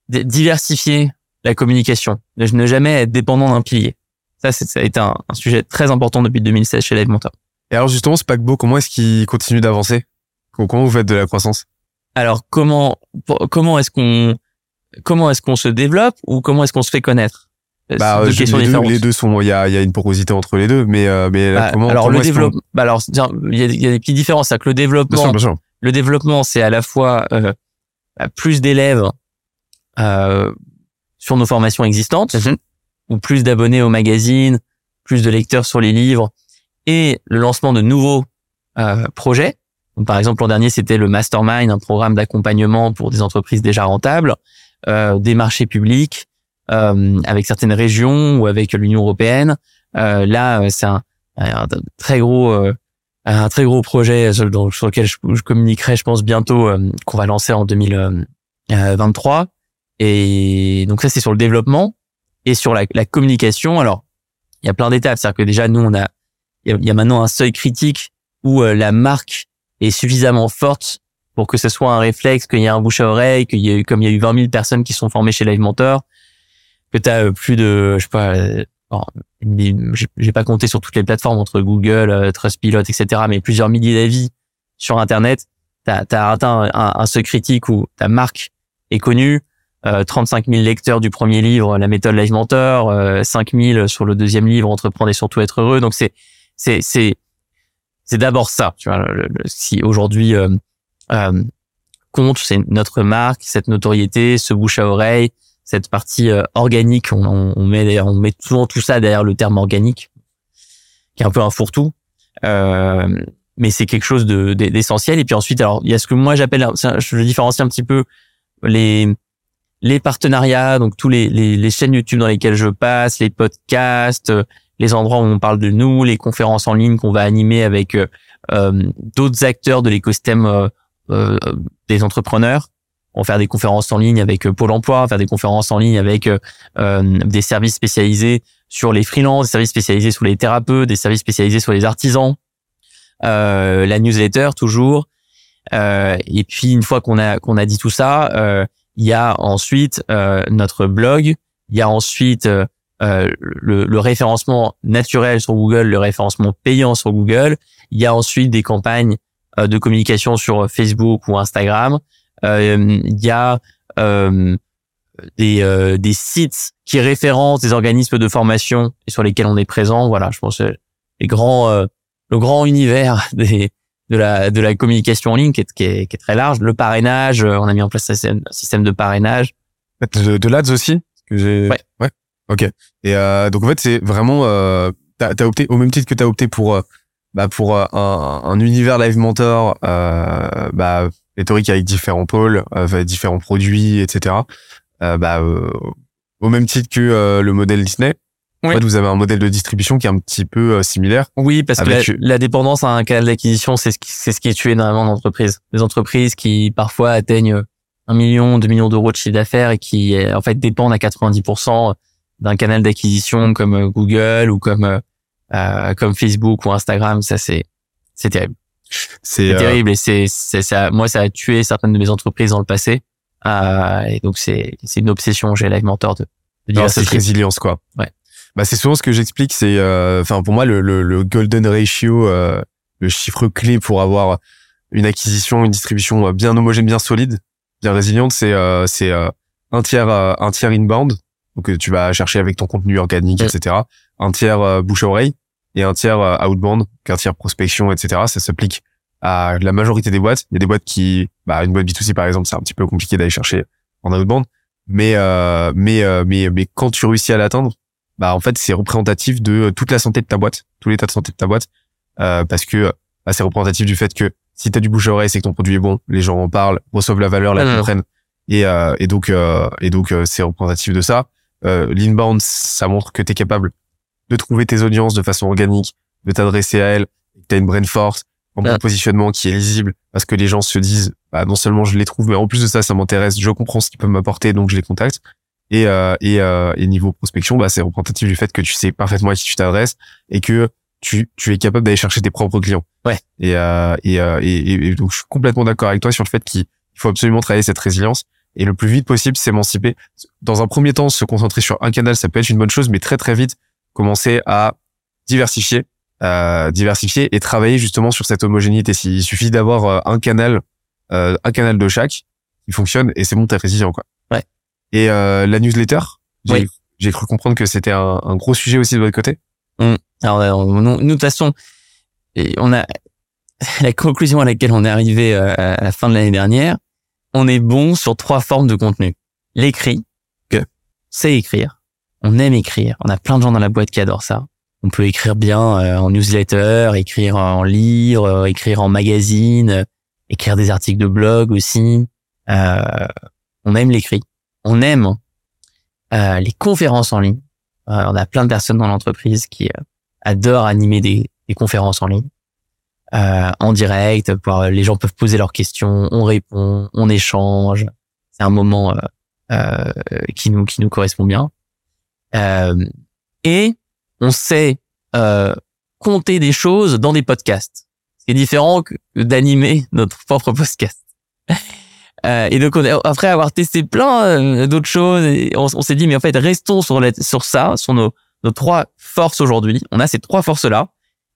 di- diversifier la communication, ne jamais être dépendant d'un pilier. Ça, ça a été un, un sujet très important depuis 2016 chez Live Mentor. Et alors, justement, ce paquebot, comment est-ce qu'il continue d'avancer? Comment vous faites de la croissance? Alors, comment comment est-ce qu'on comment est-ce qu'on se développe ou comment est-ce qu'on se fait connaître? Bah, c'est deux je- questions les, deux, différentes. les deux sont, il y a, y a une porosité entre les deux, mais, euh, mais là, Bah, comment, alors comment le développement, bah alors il y a, y a des petites différences, c'est que le Bien développement sûr, bien sûr. le développement, c'est à la fois euh, bah, plus d'élèves euh, sur nos formations existantes, Mhm. ou plus d'abonnés au magazine, plus de lecteurs sur les livres, et le lancement de nouveaux euh, projets. Donc, par exemple, l'an dernier, c'était le Mastermind, un programme d'accompagnement pour des entreprises déjà rentables, euh, des marchés publics, euh, avec certaines régions ou avec l'Union européenne. Euh, là, euh, c'est un, un très gros euh, un très gros projet sur, lequel je, communiquerai, je pense, bientôt, euh, qu'on va lancer en 2023. Et donc ça, c'est sur le développement et sur la, la communication. Alors, il y a plein d'étapes. C'est-à-dire que déjà, nous, on a, il y a, maintenant un seuil critique où euh, la marque est suffisamment forte pour que ce soit un réflexe, qu'il y ait un bouche à oreille, qu'il y ait comme il y a eu 20 000 personnes qui sont formées chez Live Mentor, que tu as plus de, je sais pas, euh, bon, j'ai pas compté sur toutes les plateformes entre Google, euh, Trustpilot, etc., mais plusieurs milliers d'avis sur Internet. Tu as, atteint un, un seuil critique où ta marque est connue, euh, 35 000 lecteurs du premier livre, La méthode Live Mentor, euh, 5 000 sur le deuxième livre, Entreprendre et surtout être heureux. Donc c'est c'est c'est c'est d'abord ça. Tu vois, le- le- si aujourd'hui euh, euh, compte, c'est notre marque, cette notoriété, ce bouche à oreille, cette partie euh, organique. On, on, met on met souvent tout ça derrière le terme organique, qui est un peu un fourre-tout. Euh, mais c'est quelque chose de de- d'essentiel. Et puis ensuite, alors il y a ce que moi j'appelle, je différencie un petit peu les les partenariats, donc tous les, les, les chaînes YouTube dans lesquelles je passe, les podcasts, euh, les endroits où on parle de nous, les conférences en ligne qu'on va animer avec euh, d'autres acteurs de l'écosystème des entrepreneurs. On va faire des conférences en ligne avec Pôle Emploi, faire des conférences en ligne avec des services spécialisés sur les freelances, des services spécialisés sur les thérapeutes, des services spécialisés sur les artisans, la newsletter toujours. et puis une fois qu'on a dit tout ça, il y a ensuite notre blog, il y a ensuite euh, le, le, référencement naturel sur Google, le référencement payant sur Google. Il y a ensuite des campagnes euh, de communication sur Facebook ou Instagram. Euh, il y a des, des sites qui référencent des organismes de formation et sur lesquels on est présent. Voilà, je pense les grands, le grand univers des, de la de la communication en ligne qui est, qui est, qui est très large. Le parrainage, on a mis en place un système de parrainage. De, de l'ADS aussi que j'ai... Ouais. ouais. Ok. Et euh, donc en fait, c'est vraiment, euh, t'as as opté au même titre que t'as opté pour, euh, bah, pour euh, un, un, univers live mentor, euh, bah, rhétorique avec différents pôles, euh, différents produits, etc. Euh, bah, au même titre que le modèle Disney. En fait, vous avez un modèle de distribution qui est un petit peu similaire. Oui, parce que la, dépendance à un canal d'acquisition, c'est ce qui, c'est ce qui est tué énormément d'entreprises. Des entreprises qui parfois atteignent un million, deux millions d'euros de chiffre d'affaires et qui en fait dépendent à 90% d'un canal d'acquisition comme euh, Google ou comme euh, euh, comme Facebook ou Instagram, ça c'est c'est terrible. C'est terrible et c'est c'est ça. Moi, ça a tué certaines de mes entreprises dans le passé. Euh, et donc c'est c'est une obsession. J'ai Live Mentor de, de cette résilience quoi. Ouais. Bah c'est souvent ce que j'explique. C'est enfin pour moi le, le, le golden ratio, le chiffre clé pour avoir une acquisition, une distribution bien homogène, bien solide, bien résiliente, c'est c'est un tiers un tiers inbound donc euh, tu vas chercher avec ton contenu organique, etc. Un tiers euh, bouche à oreille et un tiers euh, outbound, un tiers prospection, etc. Ça s'applique à la majorité des boîtes. Il y a des boîtes qui, bah, une boîte B2C par exemple, c'est un petit peu compliqué d'aller chercher en outbound, mais euh, mais mais mais quand tu réussis à l'atteindre, bah en fait c'est représentatif de toute la santé de ta boîte, tout l'état de santé de ta boîte, euh, parce que bah, c'est représentatif du fait que si tu as du bouche à oreille, c'est que ton produit est bon, les gens en parlent, reçoivent la valeur, la comprennent, et et donc et donc c'est représentatif de ça. Euh, L'inbound, ça montre que tu es capable de trouver tes audiences de façon organique, de t'adresser à elles, que tu as une brain force, un bon positionnement qui est lisible, parce que les gens se disent, bah, non seulement je les trouve, mais en plus de ça, ça m'intéresse, je comprends ce qu'ils peuvent m'apporter, donc je les contacte. Et, euh, et, euh, et niveau prospection, bah, c'est représentatif du fait que tu sais parfaitement à qui tu t'adresses et que tu, tu es capable d'aller chercher tes propres clients. Ouais. Et, euh, et, euh, et, et, donc je suis complètement d'accord avec toi sur le fait qu'il faut absolument travailler cette résilience et le plus vite possible s'émanciper. Dans un premier temps, se concentrer sur un canal, ça peut être une bonne chose, mais très très vite commencer à diversifier, euh, diversifier et travailler justement sur cette homogénéité. Il suffit d'avoir euh, un canal, euh, un canal de chaque qui fonctionne et c'est bon, t'es résilient quoi. Ouais. Et euh, la newsletter, j'ai cru comprendre que c'était un, un, gros sujet aussi de votre côté. Mmh. Alors nous, de toute façon, on a la conclusion à laquelle on est arrivé euh, à la fin de l'année dernière, on est bon sur trois formes de contenu. L'écrit, que c'est écrire. On aime écrire. On a plein de gens dans la boîte qui adorent ça. On peut écrire bien euh, en newsletter, écrire en livre, euh, écrire en magazine, euh, écrire des articles de blog aussi. on aime l'écrit. On aime les conférences en ligne. on a plein de personnes dans l'entreprise qui adorent animer des conférences en ligne euh, en direct. Les gens peuvent poser leurs questions, on répond, on échange. C'est un moment euh, euh, qui nous qui nous correspond bien. Euh, et on sait euh, compter des choses dans des podcasts. C'est différent que d'animer notre propre podcast. Euh, et donc on après avoir testé plein d'autres choses, on, s'est dit mais en fait restons sur sur ça, sur nos nos trois forces aujourd'hui. On a ces trois forces là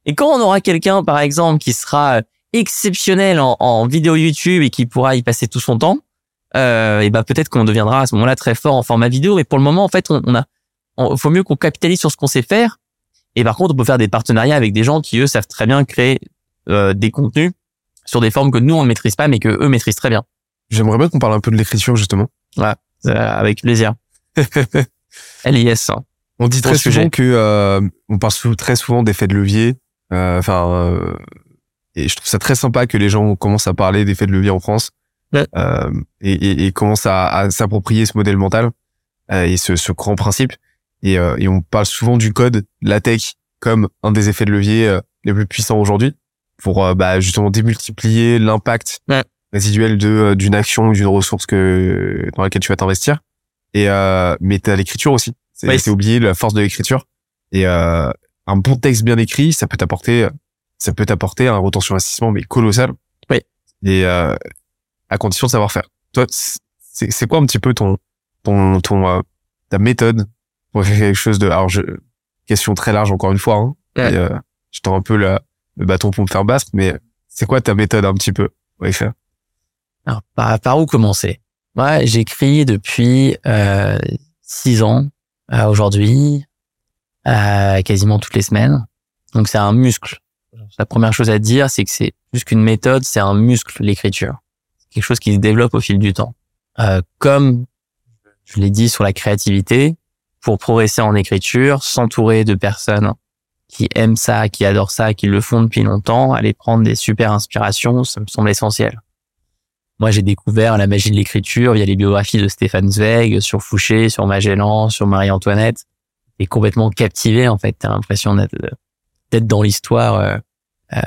et quand on aura quelqu'un, par exemple, qui sera exceptionnel en, vidéo YouTube et qui pourra y passer tout son temps, euh, et ben peut-être qu'on deviendra à ce moment-là très fort en format vidéo. Mais pour le moment, en fait, on, a, il faut mieux qu'on capitalise sur ce qu'on sait faire. Et par contre, on peut faire des partenariats avec des gens qui eux savent très bien créer euh, des contenus sur des formes que nous on ne maîtrise pas, mais que eux maîtrisent très bien. J'aimerais bien qu'on parle un peu de l'écriture justement. Ouais, euh, avec plaisir. LIS. Hein. On dit très souvent que euh, on parle très souvent d'effets de levier, euh, enfin, euh, et je trouve ça très sympa que les gens commencent à parler d'effets de levier en France euh, et, et, et, commencent à, à s'approprier ce modèle mental et ce, ce grand principe. Et, et, on parle souvent du code, la tech, comme un des effets de levier les plus puissants aujourd'hui. pour euh, bah, justement démultiplier l'impact Ouais. résiduel de euh, d'une action ou d'une ressource que dans laquelle tu vas t'investir. Et euh, mais t'as l'écriture aussi. C'est Oui. c'est oublier la force de l'écriture. Et euh, un bon texte bien écrit, ça peut t'apporter ça peut t'apporter un retour sur investissement mais colossal. Oui. Et euh, à condition de savoir faire. Toi, c'est c'est quoi un petit peu ton ton ton euh, ta méthode pour quelque chose de alors je question très large encore une fois hein. Ouais. Et, euh, je tends un peu la, le bâton pour me faire battre mais c'est quoi ta méthode un petit peu pour y faire Alors, par, par où commencer? Moi, j'écris depuis euh, six ans euh, aujourd'hui, euh, quasiment toutes les semaines. Donc, c'est un muscle. La première chose à dire, c'est que c'est plus qu'une méthode, c'est un muscle, l'écriture. C'est quelque chose qui se développe au fil du temps. Euh, comme je l'ai dit sur la créativité, pour progresser en écriture, s'entourer de personnes qui aiment ça, qui adorent ça, qui le font depuis longtemps, aller prendre des super inspirations, ça me semble essentiel. Moi, j'ai découvert la magie de l'écriture via les biographies de Stéphane Zweig, sur Fouché, sur Magellan, sur Marie-Antoinette. Et complètement captivé, en fait. T'as l'impression d'être, d'être dans l'histoire, euh, euh,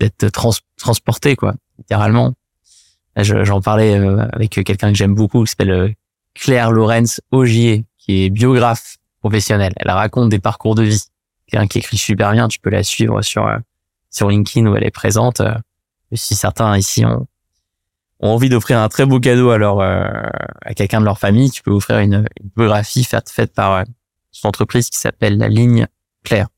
d'être trans- transporté, quoi, littéralement. J'en parlais euh, avec quelqu'un que j'aime beaucoup, qui s'appelle euh, Claire Lorenz Augier, qui est biographe professionnelle. Elle raconte des parcours de vie. Quelqu'un qui écrit super bien, tu peux la suivre sur euh, sur LinkedIn où elle est présente. Euh, si certains ici ont, ont envie d'offrir un très beau cadeau à leur euh, à quelqu'un de leur famille, tu peux offrir une, une biographie faite faite par euh, son entreprise qui s'appelle la Ligne Claire.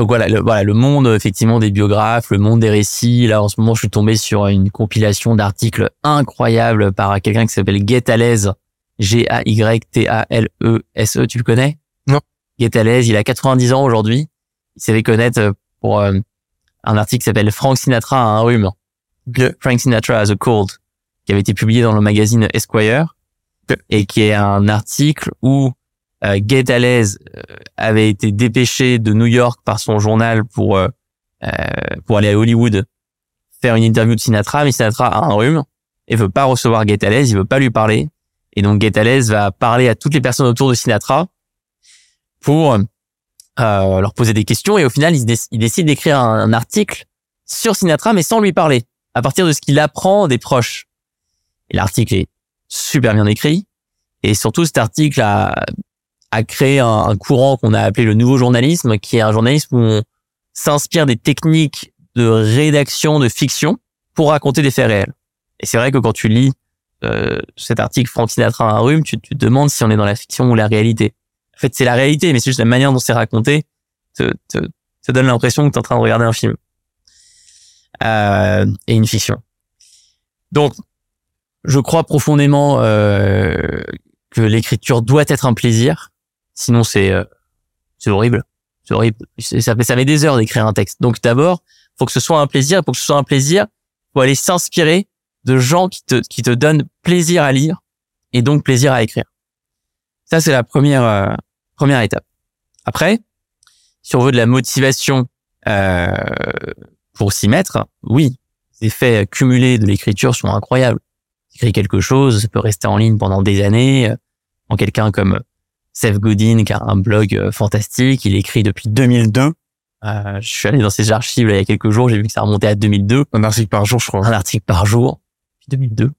Donc voilà le, voilà, le monde effectivement des biographes, le monde des récits. Là, en ce moment, je suis tombé sur une compilation d'articles incroyables par quelqu'un qui s'appelle Get à l'aise, G-A-Y-T-A-L-E-S-E. Tu le connais? Non. L'aise, il a 90 ans aujourd'hui. Il s'est fait connaître pour euh, un article qui s'appelle Frank Sinatra a un rhume. Frank Sinatra has a cold, qui avait été publié dans le magazine Esquire, et qui est un article où euh, Get euh, avait été dépêché de New York par son journal pour euh, euh, pour aller à Hollywood faire une interview de Sinatra, mais Sinatra a un rhume et veut pas recevoir Get il veut pas lui parler, et donc Get va parler à toutes les personnes autour de Sinatra pour euh, leur poser des questions, et au final il, déc- il décide d'écrire un article sur Sinatra, mais sans lui parler, à partir de ce qu'il apprend des proches. Et l'article est super bien écrit, et surtout cet article a a créé un, courant qu'on a appelé le nouveau journalisme, qui est un journalisme où on s'inspire des techniques de rédaction de fiction pour raconter des faits réels. Et c'est vrai que quand tu lis euh, cet article Frank Sinatra un rhume, tu, tu te demandes si on est dans la fiction ou la réalité. En fait, c'est la réalité, mais c'est juste la manière dont c'est raconté te, te, te donne l'impression que tu es en train de regarder un film euh, et une fiction. Donc, je crois profondément euh, que l'écriture doit être un plaisir. Sinon, c'est euh, c'est horrible. C'est horrible. Ça, fait- ça met des heures d'écrire un texte. Donc, d'abord, faut que ce soit un plaisir. Pour que ce soit un plaisir, faut aller s'inspirer de gens qui te qui te donnent plaisir à lire et donc plaisir à écrire. Ça, c'est la première euh, première étape. Après, si on veut de la motivation euh, pour s'y mettre, oui, les effets cumulés de l'écriture sont incroyables. Écrit quelque chose, ça peut rester en ligne pendant des années. euh, En quelqu'un comme Seth Godin, qui a un blog euh, fantastique, il écrit depuis 2002. Euh, je suis allé dans ses archives là, il y a quelques jours, j'ai vu que ça remontait à 2002 un article par jour je crois un article par jour depuis 2002.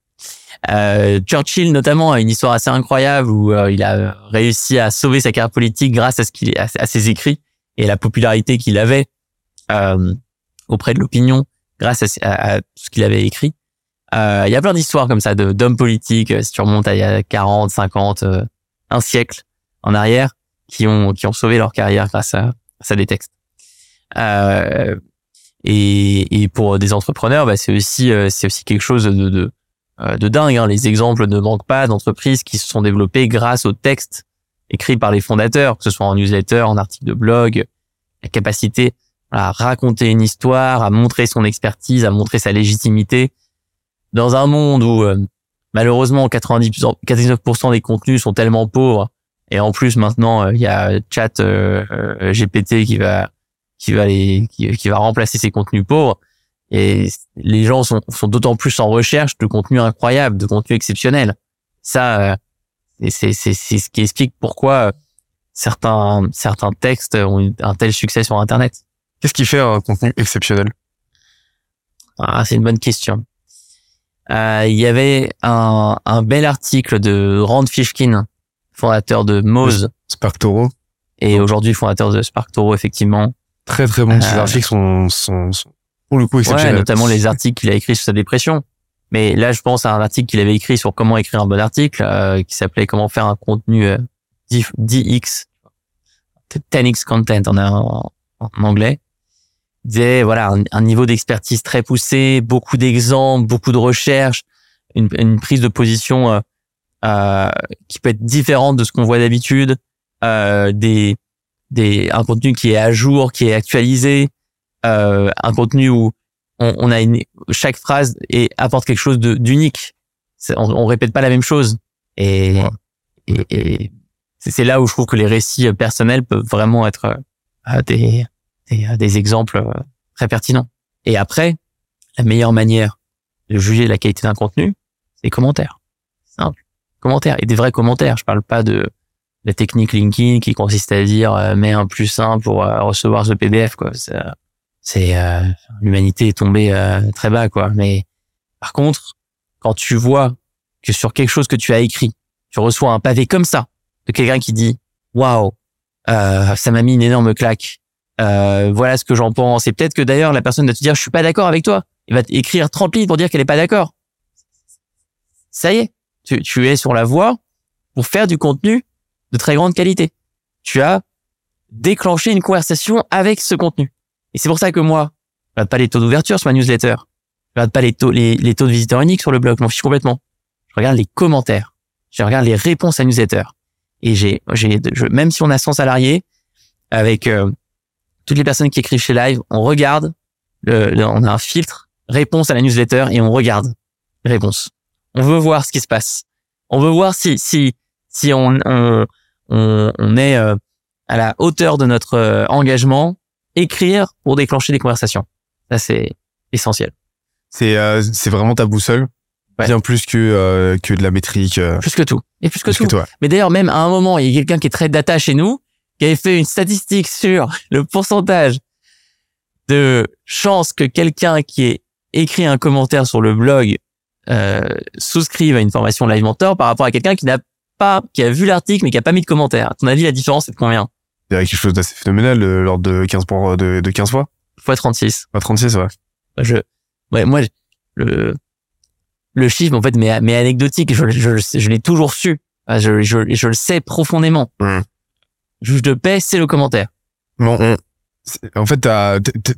Euh, Churchill notamment a une histoire assez incroyable où euh, il a réussi à sauver sa carrière politique grâce à ce qu'il à, à ses écrits et la popularité qu'il avait euh, auprès de l'opinion grâce à, à- à ce qu'il avait écrit. Euh, Il y a plein d'histoires comme ça de d'hommes politiques si tu remontes à il y a 40, 50, euh, un siècle en arrière qui ont qui ont sauvé leur carrière grâce à, grâce à des textes. Euh, et, et pour des entrepreneurs, bah, c'est aussi euh, c'est aussi quelque chose de de, euh, de dingue. Hein. Les exemples ne manquent pas d'entreprises qui se sont développées grâce aux textes écrits par les fondateurs, que ce soit en newsletter, en article de blog, la capacité à raconter une histoire, à montrer son expertise, à montrer sa légitimité dans un monde où euh, malheureusement 90%, 99% des contenus sont tellement pauvres et en plus maintenant euh, il y a chat euh, euh, GPT qui va qui va les qui, qui va remplacer ces contenus pauvres et les gens sont sont d'autant plus en recherche de contenus incroyables, de contenus exceptionnels. Ça c'est c'est c'est ce qui explique pourquoi certains certains textes ont un tel succès sur internet. Qu'est-ce qui fait un contenu exceptionnel? Ah, c'est une bonne question. Euh, il y avait un, un bel article de Rand Fishkin, fondateur de Moz, SparkToro. et aujourd'hui fondateur de SparkToro, effectivement. Très très bon. Ces Euh, articles sont, sont, sont pour le coup Ouais, exceptionnels. notamment les articles qu'il a écrits sur sa dépression. Mais là, je pense à un article qu'il avait écrit sur comment écrire un bon article, euh, qui s'appelait Comment faire un contenu euh, 10, 10x, 10x content en, en, en anglais. Il disait, voilà, un, un niveau d'expertise très poussé, beaucoup d'exemples, beaucoup de recherches, une, une prise de position euh, qui peut être différente de ce qu'on voit d'habitude, euh, des, des, un contenu qui est à jour, qui est actualisé, euh, un contenu où on, on a une, chaque phrase et apporte quelque chose d'unique. On, on répète pas la même chose. Et, Ouais. et, et c'est là où je trouve que les récits euh, personnels peuvent vraiment être euh, des, des, euh, des exemples euh, très pertinents. Et après, la meilleure manière de juger la qualité d'un contenu, c'est les commentaires. Simple. Commentaires. Et des vrais commentaires. Je parle pas de la technique LinkedIn qui consiste à dire euh, mets un plus un pour euh, recevoir ce PDF. Quoi. C'est, euh, l'humanité est tombée euh, très bas quoi mais par contre quand tu vois que sur quelque chose que tu as écrit tu reçois un pavé comme ça de quelqu'un qui dit waouh euh, ça m'a mis une énorme claque voilà ce que j'en pense et peut-être que d'ailleurs la personne va te dire je suis pas d'accord avec toi il va écrire 30 lignes pour dire qu'elle est pas d'accord ça y est tu, tu es sur la voie pour faire du contenu de très grande qualité tu as déclenché une conversation avec ce contenu et c'est pour ça que moi, je regarde pas les taux d'ouverture sur ma newsletter. Je regarde pas les taux, les, les taux de visiteurs uniques sur le blog. Je m'en fiche complètement. Je regarde les commentaires. Je regarde les réponses à newsletter. Et j'ai, j'ai, même si on a 100 salariés, avec euh, toutes les personnes qui écrivent chez Live, on regarde, le, le- on a un filtre réponse à la newsletter et on regarde les réponses. On veut voir ce qui se passe. On veut voir si si si on on on, on est euh, à la hauteur de notre euh, engagement écrire pour déclencher des conversations. Ça, c'est essentiel. C'est euh, c'est vraiment ta boussole, Ouais. bien plus que euh, que de la métrique. euh, Plus que tout. Et plus que plus tout. que toi. Mais d'ailleurs, même à un moment, il y a quelqu'un qui est très data chez nous, qui avait fait une statistique sur le pourcentage de chances que quelqu'un qui ait écrit un commentaire sur le blog euh, souscrive à une formation Live Mentor par rapport à quelqu'un qui n'a pas, qui a vu l'article mais qui a pas mis de commentaire. À ton avis, la différence c'est de combien Il y a quelque chose d'assez phénoménal euh, lors de 15 pour, de, de 15 fois? Fois 36. Pas 36, ouais. je ouais moi le le chiffre en fait mais mais anecdotique je je, je, je l'ai toujours su Ah, je, je je le sais profondément Mhm. juge de paix c'est le commentaire Bon, on- en fait,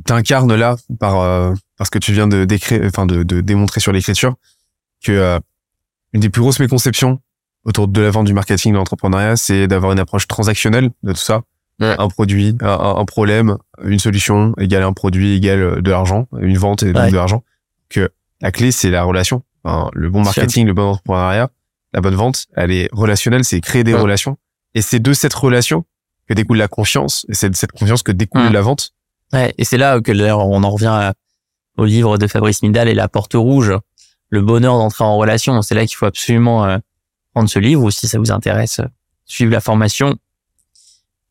t'incarnes là par euh, par ce que tu viens de décrire, enfin de, de démontrer sur l'écriture, que euh, une des plus grosses méconceptions autour de la vente du marketing, de l'entrepreneuriat, c'est d'avoir une approche transactionnelle de tout ça. Ouais. Un produit, un, problème, une solution égale un produit égale euh, de l'argent, une vente et donc Ouais. de l'argent. Que la clé, c'est la relation. Enfin, le bon marketing, le bon entrepreneuriat, la bonne vente, elle est relationnelle, c'est créer des Ouais. relations. Et c'est de cette relation que découle la confiance, et c'est de cette confiance que découle la vente. ouais et c'est là que on en revient à- au livre de Fabrice Midal et la porte rouge le bonheur d'entrer en relation c'est là qu'il faut absolument euh, prendre ce livre ou si ça vous intéresse euh, suivre la formation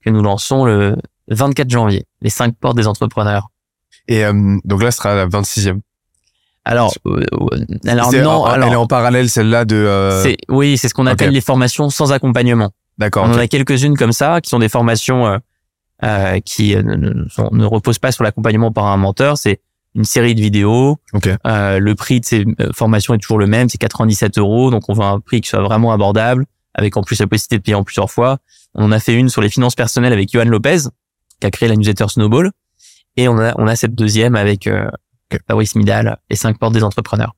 que nous lançons le 24 janvier les cinq portes des entrepreneurs Et euh, donc là, ce sera la 26e. alors euh, euh, alors non en- alors elle est en parallèle, celle-là de... euh, oui, c'est ce qu'on appelle les formations sans accompagnement. D'accord, On en a quelques-unes comme ça, qui sont des formations euh, euh, qui ne, ne- ne reposent pas sur l'accompagnement par un menteur. C'est une série de vidéos. Ok. Euh, le prix de ces euh, formations est toujours le même, c'est 97 euros. Donc on veut un prix qui soit vraiment abordable, avec en plus la possibilité de payer en plusieurs fois. On en a fait une sur les finances personnelles avec Johan Lopez, qui a créé la newsletter Snowball. Et on a, on a cette deuxième avec euh, Ok. Fabrice Midal, les cinq portes des entrepreneurs.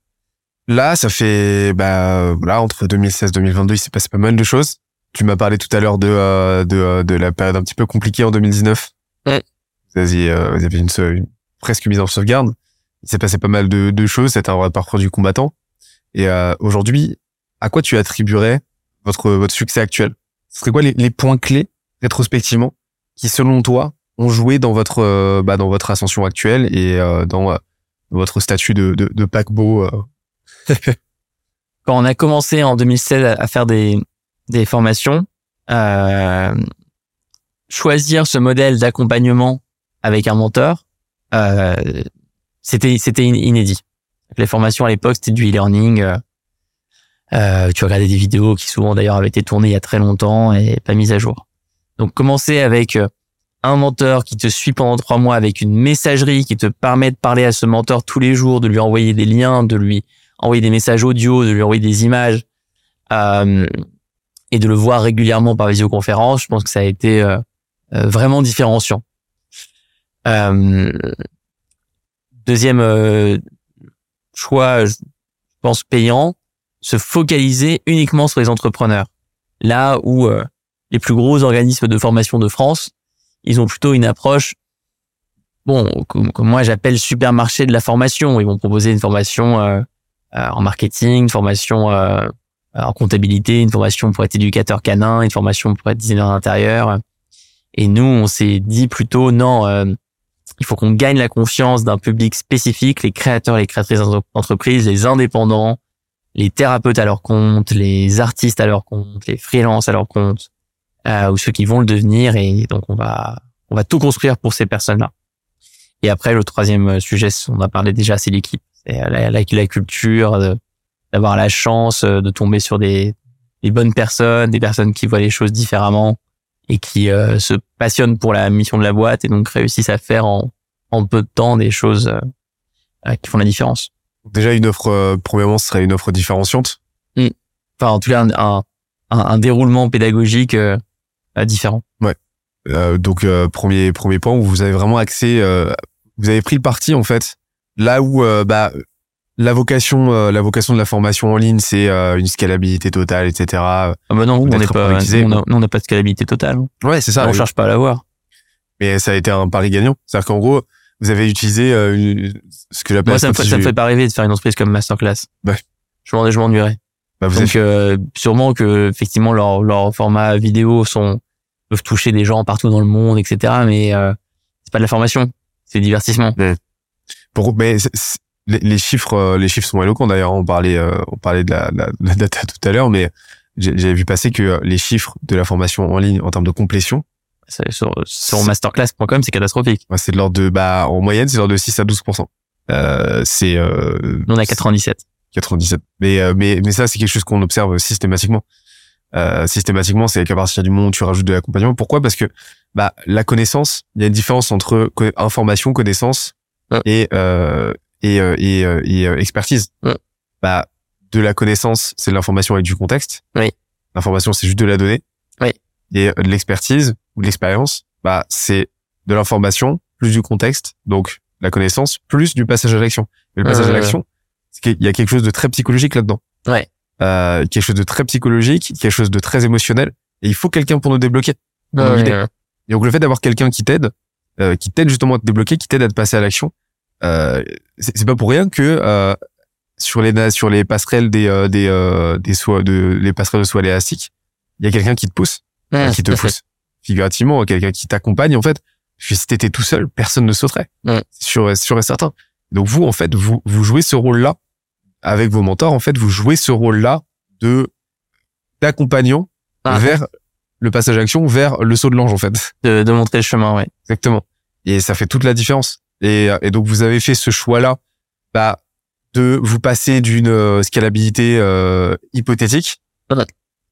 Là, ça fait... Bah, là, entre 2016 et 2022, il s'est passé pas mal de choses. Tu m'as parlé tout à l'heure de, euh, de, euh, de la période un petit peu compliquée en 2019. Ouais. Vous aviez, euh, vous aviez une, une presque mise en sauvegarde. Il s'est passé pas mal de, de choses. C'était un vrai parcours du combattant. Et euh, aujourd'hui, à quoi tu attribuerais votre, votre succès actuel? Ce serait quoi les, points clés, rétrospectivement, qui, selon toi, ont joué dans votre, euh, bah, dans votre ascension actuelle et euh, dans votre statut de, de, de paquebot quand on a commencé en 2016 à- faire des, des formations, choisir ce modèle d'accompagnement avec un mentor, euh, c'était c'était inédit. Les formations à l'époque, c'était du e-learning. Euh, euh, tu regardais des vidéos qui souvent d'ailleurs avaient été tournées il y a très longtemps et pas mises à jour. Donc commencer avec euh, un mentor qui te suit pendant trois mois avec une messagerie qui te permet de parler à ce mentor tous les jours, de lui envoyer des liens, de lui envoyer des messages audio, de lui envoyer des images euh, et de le voir régulièrement par visioconférence, je pense que ça a été vraiment différenciant. Euh, deuxième euh, choix, je pense payant, se focaliser uniquement sur les entrepreneurs. Là où les plus gros organismes de formation de France, ils ont plutôt une approche, bon, comme, moi j'appelle supermarché de la formation. Ils vont proposer une formation euh, euh, en marketing, une formation euh, en comptabilité, une formation pour être éducateur canin, une formation pour être designer d'intérieur. Et nous, on s'est dit plutôt non, il faut qu'on gagne la confiance d'un public spécifique, les créateurs, les créatrices d'entreprises, les indépendants, les thérapeutes à leur compte, les artistes à leur compte, les freelances à leur compte, euh, ou ceux qui vont le devenir. Et donc on va on va tout construire pour ces personnes-là. Et après le troisième sujet, on a parlé déjà, c'est l'équipe, c'est la, la, la, culture, d'avoir la chance euh, de tomber sur des, des, bonnes personnes, des personnes qui voient les choses différemment et qui euh, se passionnent pour la mission de la boîte et donc réussissent à faire en, en peu de temps des choses euh, qui font la différence. Déjà une offre, premièrement, ce serait une offre différenciante. Mmh. Enfin, en tout cas, un, un, un déroulement pédagogique euh, différent. Ouais. Euh, donc euh, premier premier point où vous avez vraiment accès, vous avez pris le parti en fait là où bah la vocation la vocation de la formation en ligne c'est une scalabilité totale etc. Ah bah non, on n'est pas on n'a pas de scalabilité totale. Ouais c'est ça. On cherche pas à l'avoir. Mais ça a été un pari gagnant. C'est-à-dire qu'en gros vous avez utilisé ce que j'appelle. Moi ça me, ça me fait pas rêver de faire une entreprise comme Masterclass. Ouais. Je m'ennuierais. Bah, Donc sûrement que effectivement leurs leur format vidéo sont peuvent toucher des gens partout dans le monde, etc. Mais euh, c'est pas de la formation, c'est du divertissement. Pour, mais les, chiffres, euh, les chiffres sont éloquents d'ailleurs. On parlait, euh, on parlait de la, la, data tout à l'heure, mais j'avais vu passer que les chiffres de la formation en ligne en termes de complétion sur, sur masterclass.com, c'est catastrophique. c'est de l'ordre de, bah, en moyenne, c'est de l'ordre de 6 à 12 euh, C'est. Euh, on a 97. 97. Mais euh, mais mais ça, c'est quelque chose qu'on observe systématiquement. Euh, systématiquement, c'est qu'à partir du moment où tu rajoutes de l'accompagnement. Pourquoi? Parce que bah la connaissance, il y a une différence entre information, connaissance et euh, et euh, et, euh, et expertise. Bah de la connaissance, c'est de l'information avec du contexte. Oui. L'information, c'est juste de la donnée. Oui. Et de l'expertise ou de l'expérience, bah c'est de l'information plus du contexte, donc la connaissance plus du passage à l'action. Et le passage à l'action, c'est qu'il y a quelque chose de très psychologique là-dedans. Ouais euh, quelque chose de très psychologique, quelque chose de très émotionnel. Et il faut quelqu'un pour nous débloquer. Et donc le fait d'avoir quelqu'un qui t'aide, euh, qui t'aide justement à te débloquer, qui t'aide à te passer à l'action, euh, c'est pas pour rien que euh, sur les sur les passerelles des euh, des euh, des soies de les passerelles de soie élastiques, il y a quelqu'un qui te pousse, qui te pousse figurativement, quelqu'un qui t'accompagne en fait. si t'étais tout seul, personne ne sauterait. Sur sur et certain. Donc vous en fait vous vous jouez ce rôle là avec vos mentors, en fait, vous jouez ce rôle-là de d'accompagnant ah. vers le passage à l'action, vers le saut de l'ange, en fait. De, de, montrer le chemin, ouais. Exactement. Et ça fait toute la différence. Et, et donc, vous avez fait ce choix-là, bah, de vous passer d'une euh, scalabilité euh, hypothétique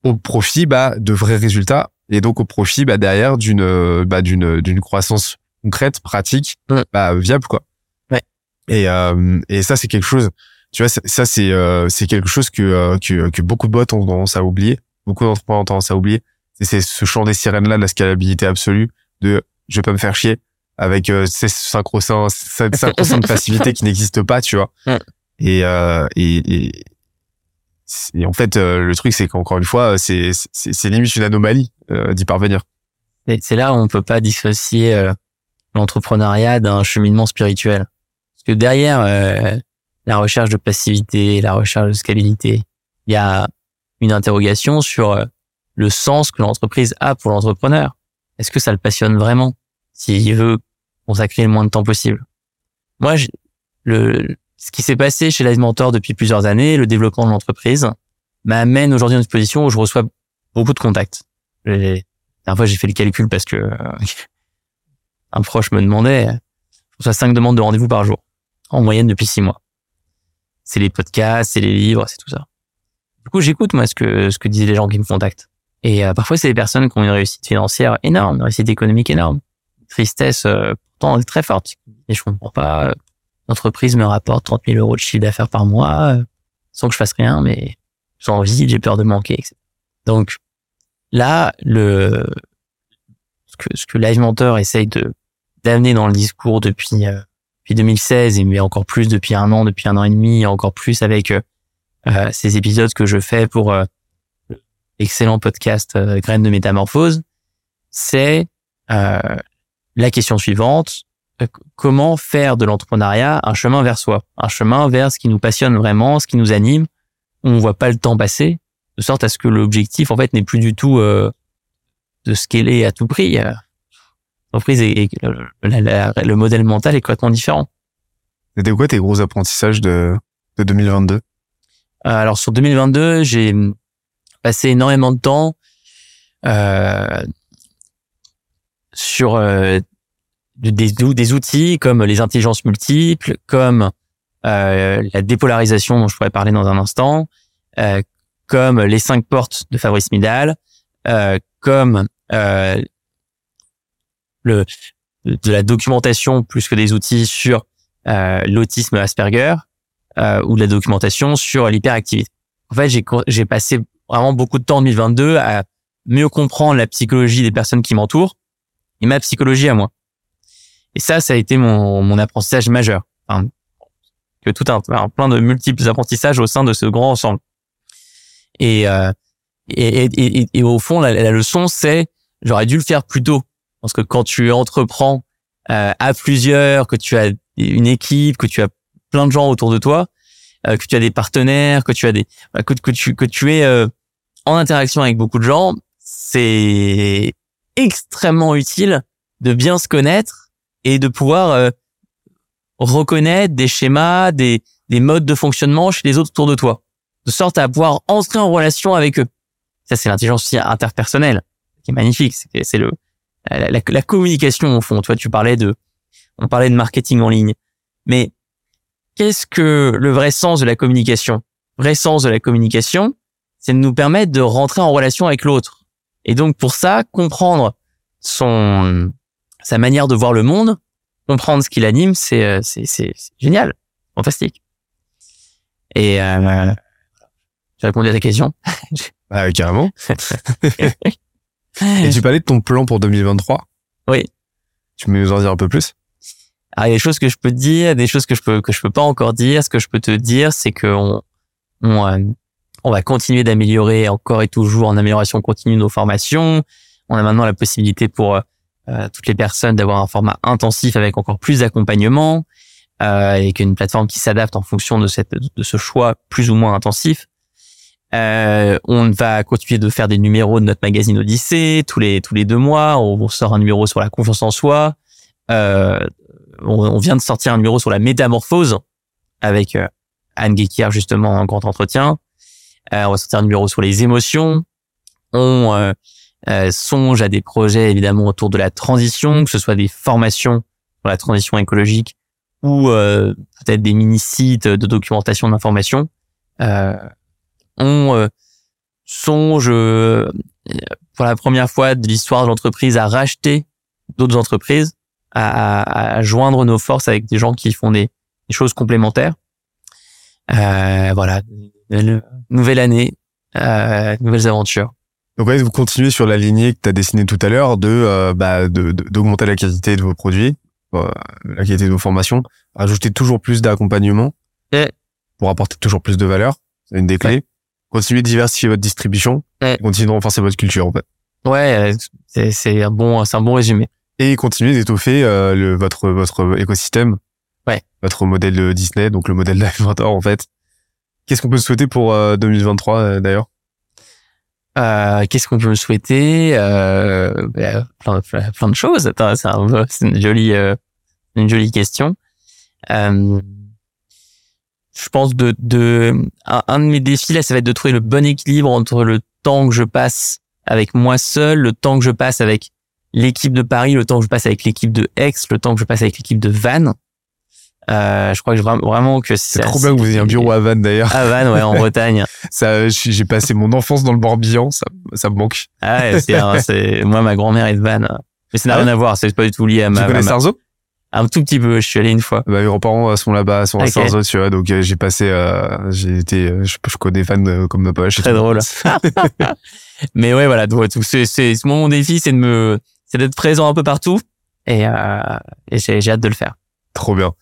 au profit bah, de vrais résultats et donc au profit bah, derrière d'une euh, bah, d'une d'une croissance concrète, pratique, bah, viable quoi. Ouais. Et euh, et ça c'est quelque chose tu vois, ça c'est euh, c'est quelque chose que, euh, que que beaucoup de boîtes ont tendance à oublier, beaucoup d'entrepreneurs ont tendance à oublier. C'est ce champ des sirènes là, de la scalabilité absolue, de je vais pas me faire chier avec euh, ces synchro cette de passivité qui n'existe pas, tu vois. Et, euh, et, et, et en fait, euh, le truc c'est qu'encore une fois, c'est c'est limite une anomalie d'y parvenir. C'est là où on peut pas dissocier l'entrepreneuriat d'un cheminement spirituel, parce que derrière la recherche de passivité, la recherche de scalabilité. Il y a une interrogation sur euh, le sens que l'entreprise a pour l'entrepreneur. Est-ce que ça le passionne vraiment? S'il veut consacrer le moins de temps possible Moi, le, ce qui s'est passé chez Live Mentor depuis plusieurs années, le développement de l'entreprise, m'amène aujourd'hui dans une position où je reçois beaucoup de contacts. La dernière fois, j'ai fait le calcul parce que un proche me demandait reçois cinq demandes de rendez-vous par jour, en moyenne depuis six mois. C'est les podcasts, c'est les livres, c'est tout ça. Du coup, j'écoute moi ce que ce que disent les gens qui me contactent. Et euh, parfois, c'est des personnes qui ont une réussite financière énorme, une réussite économique énorme, tristesse euh, pourtant très forte. Et je comprends pas. euh, L'entreprise me rapporte 30 000 euros de chiffre d'affaires par mois, euh, sans que je fasse rien, mais j'ai envie, j'ai peur de manquer. Etc. Donc là, le ce que ce que Live Mentor essaye de d'amener dans le discours depuis euh, depuis 2016 et mais encore plus depuis un an, depuis un an et demi, encore plus avec euh, ces épisodes que je fais pour euh, l'excellent podcast Graines de métamorphose, c'est la question suivante euh, comment faire de l'entrepreneuriat un chemin vers soi, un chemin vers ce qui nous passionne vraiment, ce qui nous anime, où on voit pas le temps passer, de sorte à ce que l'objectif en fait n'est plus du tout euh, de scaler à tout prix. Euh, L'entreprise et le, la- la- le modèle mental est complètement différent. C'était quoi tes gros apprentissages de, de 2022 Euh, alors sur 2022, j'ai passé énormément de temps euh, sur euh, des, outils comme les intelligences multiples, comme euh, la dépolarisation dont je pourrais parler dans un instant, euh, comme les cinq portes de Fabrice Midal, euh, comme euh, le de la documentation plus que des outils sur euh, l'autisme Asperger, ou de la documentation sur l'hyperactivité. En fait, j'ai passé vraiment beaucoup de temps en 2022 à mieux comprendre la psychologie des personnes qui m'entourent et ma psychologie à moi. Et ça, ça a été mon, mon apprentissage majeur. Enfin, que tout un, plein de multiples apprentissages au sein de ce grand ensemble. Et, euh, et, et, et, et au fond, la, la leçon, c'est j'aurais dû le faire plus tôt. Parce que quand tu entreprends euh, à plusieurs, que tu as une équipe, que tu as plein de gens autour de toi, euh, que tu as des partenaires, que tu as des bah, que, que tu que tu es euh, en interaction avec beaucoup de gens, c'est extrêmement utile de bien se connaître et de pouvoir euh, reconnaître des schémas, des des modes de fonctionnement chez les autres autour de toi, de sorte à pouvoir entrer en relation avec eux. Ça c'est l'intelligence interpersonnelle qui est magnifique, c'est le la, la, la communication au fond. Toi tu parlais de on parlait de marketing en ligne, mais qu'est-ce que le vrai sens de la communication? Le vrai sens de la communication, c'est de nous permettre de rentrer en relation avec l'autre. Et donc pour ça, comprendre son sa manière de voir le monde, comprendre ce qui l'anime, c'est euh, c'est c'est génial, fantastique. Et euh, j'ai répondu à ta question. Ah, carrément. Et tu parlais de ton plan pour 2023 Oui. Tu peux nous en dire un peu plus? Alors, il y a des choses que je peux te dire, des choses que je peux que je peux pas encore dire. Ce que je peux te dire, c'est que on on, euh, on va continuer d'améliorer encore et toujours en amélioration continue nos formations. On a maintenant la possibilité pour euh, toutes les personnes d'avoir un format intensif avec encore plus d'accompagnement euh, et qu'une plateforme qui s'adapte en fonction de ce choix plus ou moins intensif. Euh, on va continuer de faire des numéros de notre magazine Odyssée tous les tous les deux mois. On sort un numéro sur la confiance en soi. Euh, on, vient de sortir un numéro sur la métamorphose avec euh, Anne Guéquière justement en grand entretien. Euh, on va sortir un numéro sur les émotions. On euh, euh, songe à des projets évidemment autour de la transition, que ce soit des formations sur la transition écologique ou peut-être des mini-sites de documentation d'information. On songe pour la première fois de l'histoire de l'entreprise à racheter d'autres entreprises, à, à- à joindre nos forces avec des gens qui font des, des choses complémentaires. Euh, voilà, nouvelle, année, euh, nouvelles aventures. Donc ouais, vous continuez sur la lignée que tu as dessinée tout à l'heure de euh, bah, de- de- d'augmenter la qualité de vos produits, euh, la qualité de vos formations, rajouter toujours plus d'accompagnement Ouais. pour apporter toujours plus de valeur, c'est une des clés. Continuez de diversifier votre distribution, Ouais. continuez de renforcer votre culture en fait. Ouais, euh, c'est un bon, c'est un bon résumé. Et continuez d'étoffer euh, le, votre votre écosystème, Ouais. votre modèle de Disney, donc le modèle d'Inventor en fait. Qu'est-ce qu'on peut souhaiter pour euh, 2023 euh, d'ailleurs? Euh, Qu'est-ce qu'on peut me souhaiter? Euh, bah, plein, de choses. Attends, c'est un- c'est une jolie, euh, une jolie question. Euh, je pense de, de un, un de mes défis là, ça va être de trouver le bon équilibre entre le temps que je passe avec moi seul, le temps que je passe avec l'équipe de Paris, le temps que je passe avec l'équipe de Aix, le temps que je passe avec l'équipe de Vannes. Euh, je crois que je, vraiment que c'est trop bien que vous ayez un bureau à Vannes d'ailleurs. À Vannes, ouais, en Bretagne. Ça, j'ai passé mon enfance dans le Morbihan, ça, ça me manque. Ah ouais, c'est, moi ma grand-mère est de Vannes, mais ça n'a ah rien à voir, c'est pas du tout lié à ma. Tu connais Sarzeau? Un tout petit peu, je suis allé une fois. Bah, mes grands-parents sont là-bas, sont à Sarzeau, tu vois, donc euh, j'ai passé, euh, j'ai été, euh, je, je, connais Vannes comme ma poche. Très drôle. mais ouais, voilà, tout, c'est, c'est mon défi, c'est de me, c'est d'être présent un peu partout, et, euh, et j'ai, j'ai hâte de le faire. Trop bien.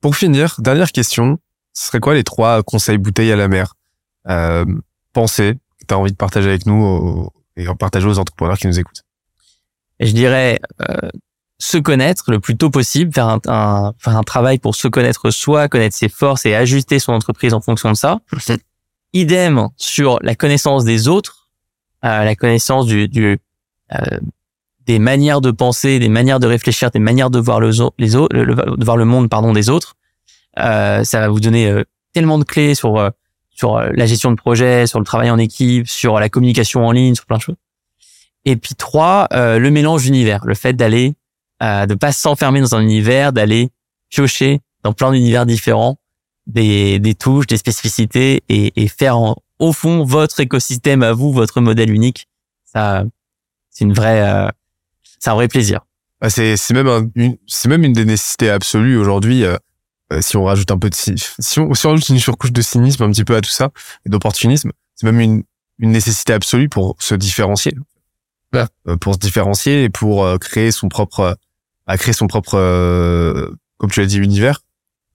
Pour finir, dernière question. Ce serait quoi les trois conseils bouteilles à la mer? Euh, Pensez que tu as envie de partager avec nous et en partager aux entrepreneurs qui nous écoutent. je dirais euh, se connaître le plus tôt possible, faire un, un, faire un travail pour se connaître soi, connaître ses forces et ajuster son entreprise en fonction de ça. Idem sur la connaissance des autres, euh, la connaissance du, du euh, des manières de penser, des manières de réfléchir, des manières de voir le, monde des autres. Euh, ça va vous donner euh, tellement de clés sur euh, sur euh, la gestion de projet, sur le travail en équipe, sur la communication en ligne, sur plein de choses. Et puis trois, le mélange d'univers, le fait d'aller de pas s'enfermer dans un univers, d'aller piocher dans plein d'univers différents, des, des touches, des spécificités et, et faire au fond votre écosystème à vous, votre modèle unique. Ça, c'est une vraie c'est un vrai plaisir. Ah, c'est c'est même un, une c'est même une des nécessités absolues aujourd'hui. Euh, euh, si on rajoute un peu de si on, si on rajoute une surcouche de cynisme un petit peu à tout ça et d'opportunisme, c'est même une une nécessité absolue pour se différencier. Ouais. Euh, pour se différencier et pour créer son propre à créer son propre comme tu l'as dit univers.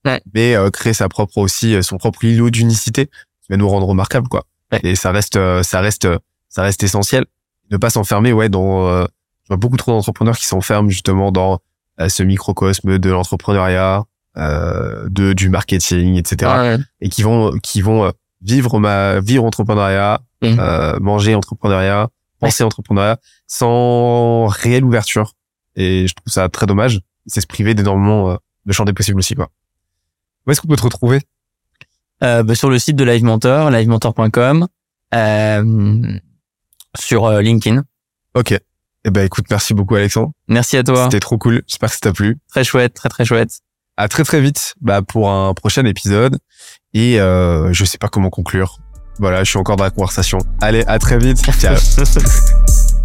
Ouais. Mais créer sa propre aussi son propre îlot d'unicité qui va nous rendre remarquables quoi. Ouais. Et ça reste ça reste ça reste essentiel. Ne pas s'enfermer ouais dans je vois beaucoup trop d'entrepreneurs qui s'enferment justement dans euh, ce microcosme de l'entrepreneuriat, euh, de du marketing, etc. Et qui vont qui vont euh, vivre ma vivre entrepreneuriat, mmh. euh, manger entrepreneuriat, penser entrepreneuriat sans réelle ouverture. Et je trouve ça très dommage. C'est se priver d'énormément euh, de champs des possibles aussi quoi. Où est-ce qu'on peut te retrouver? Euh, bah, sur le site de Live Mentor, livementor.com, sur LinkedIn. Ok. Eh ben écoute, merci beaucoup Alexandre. Merci à toi. C'était trop cool. J'espère que ça t'a plu. Très chouette, très très chouette. À très très vite bah, pour un prochain épisode. Et euh, je sais pas comment conclure. Voilà, je suis encore dans la conversation. Allez, à très vite. Ciao.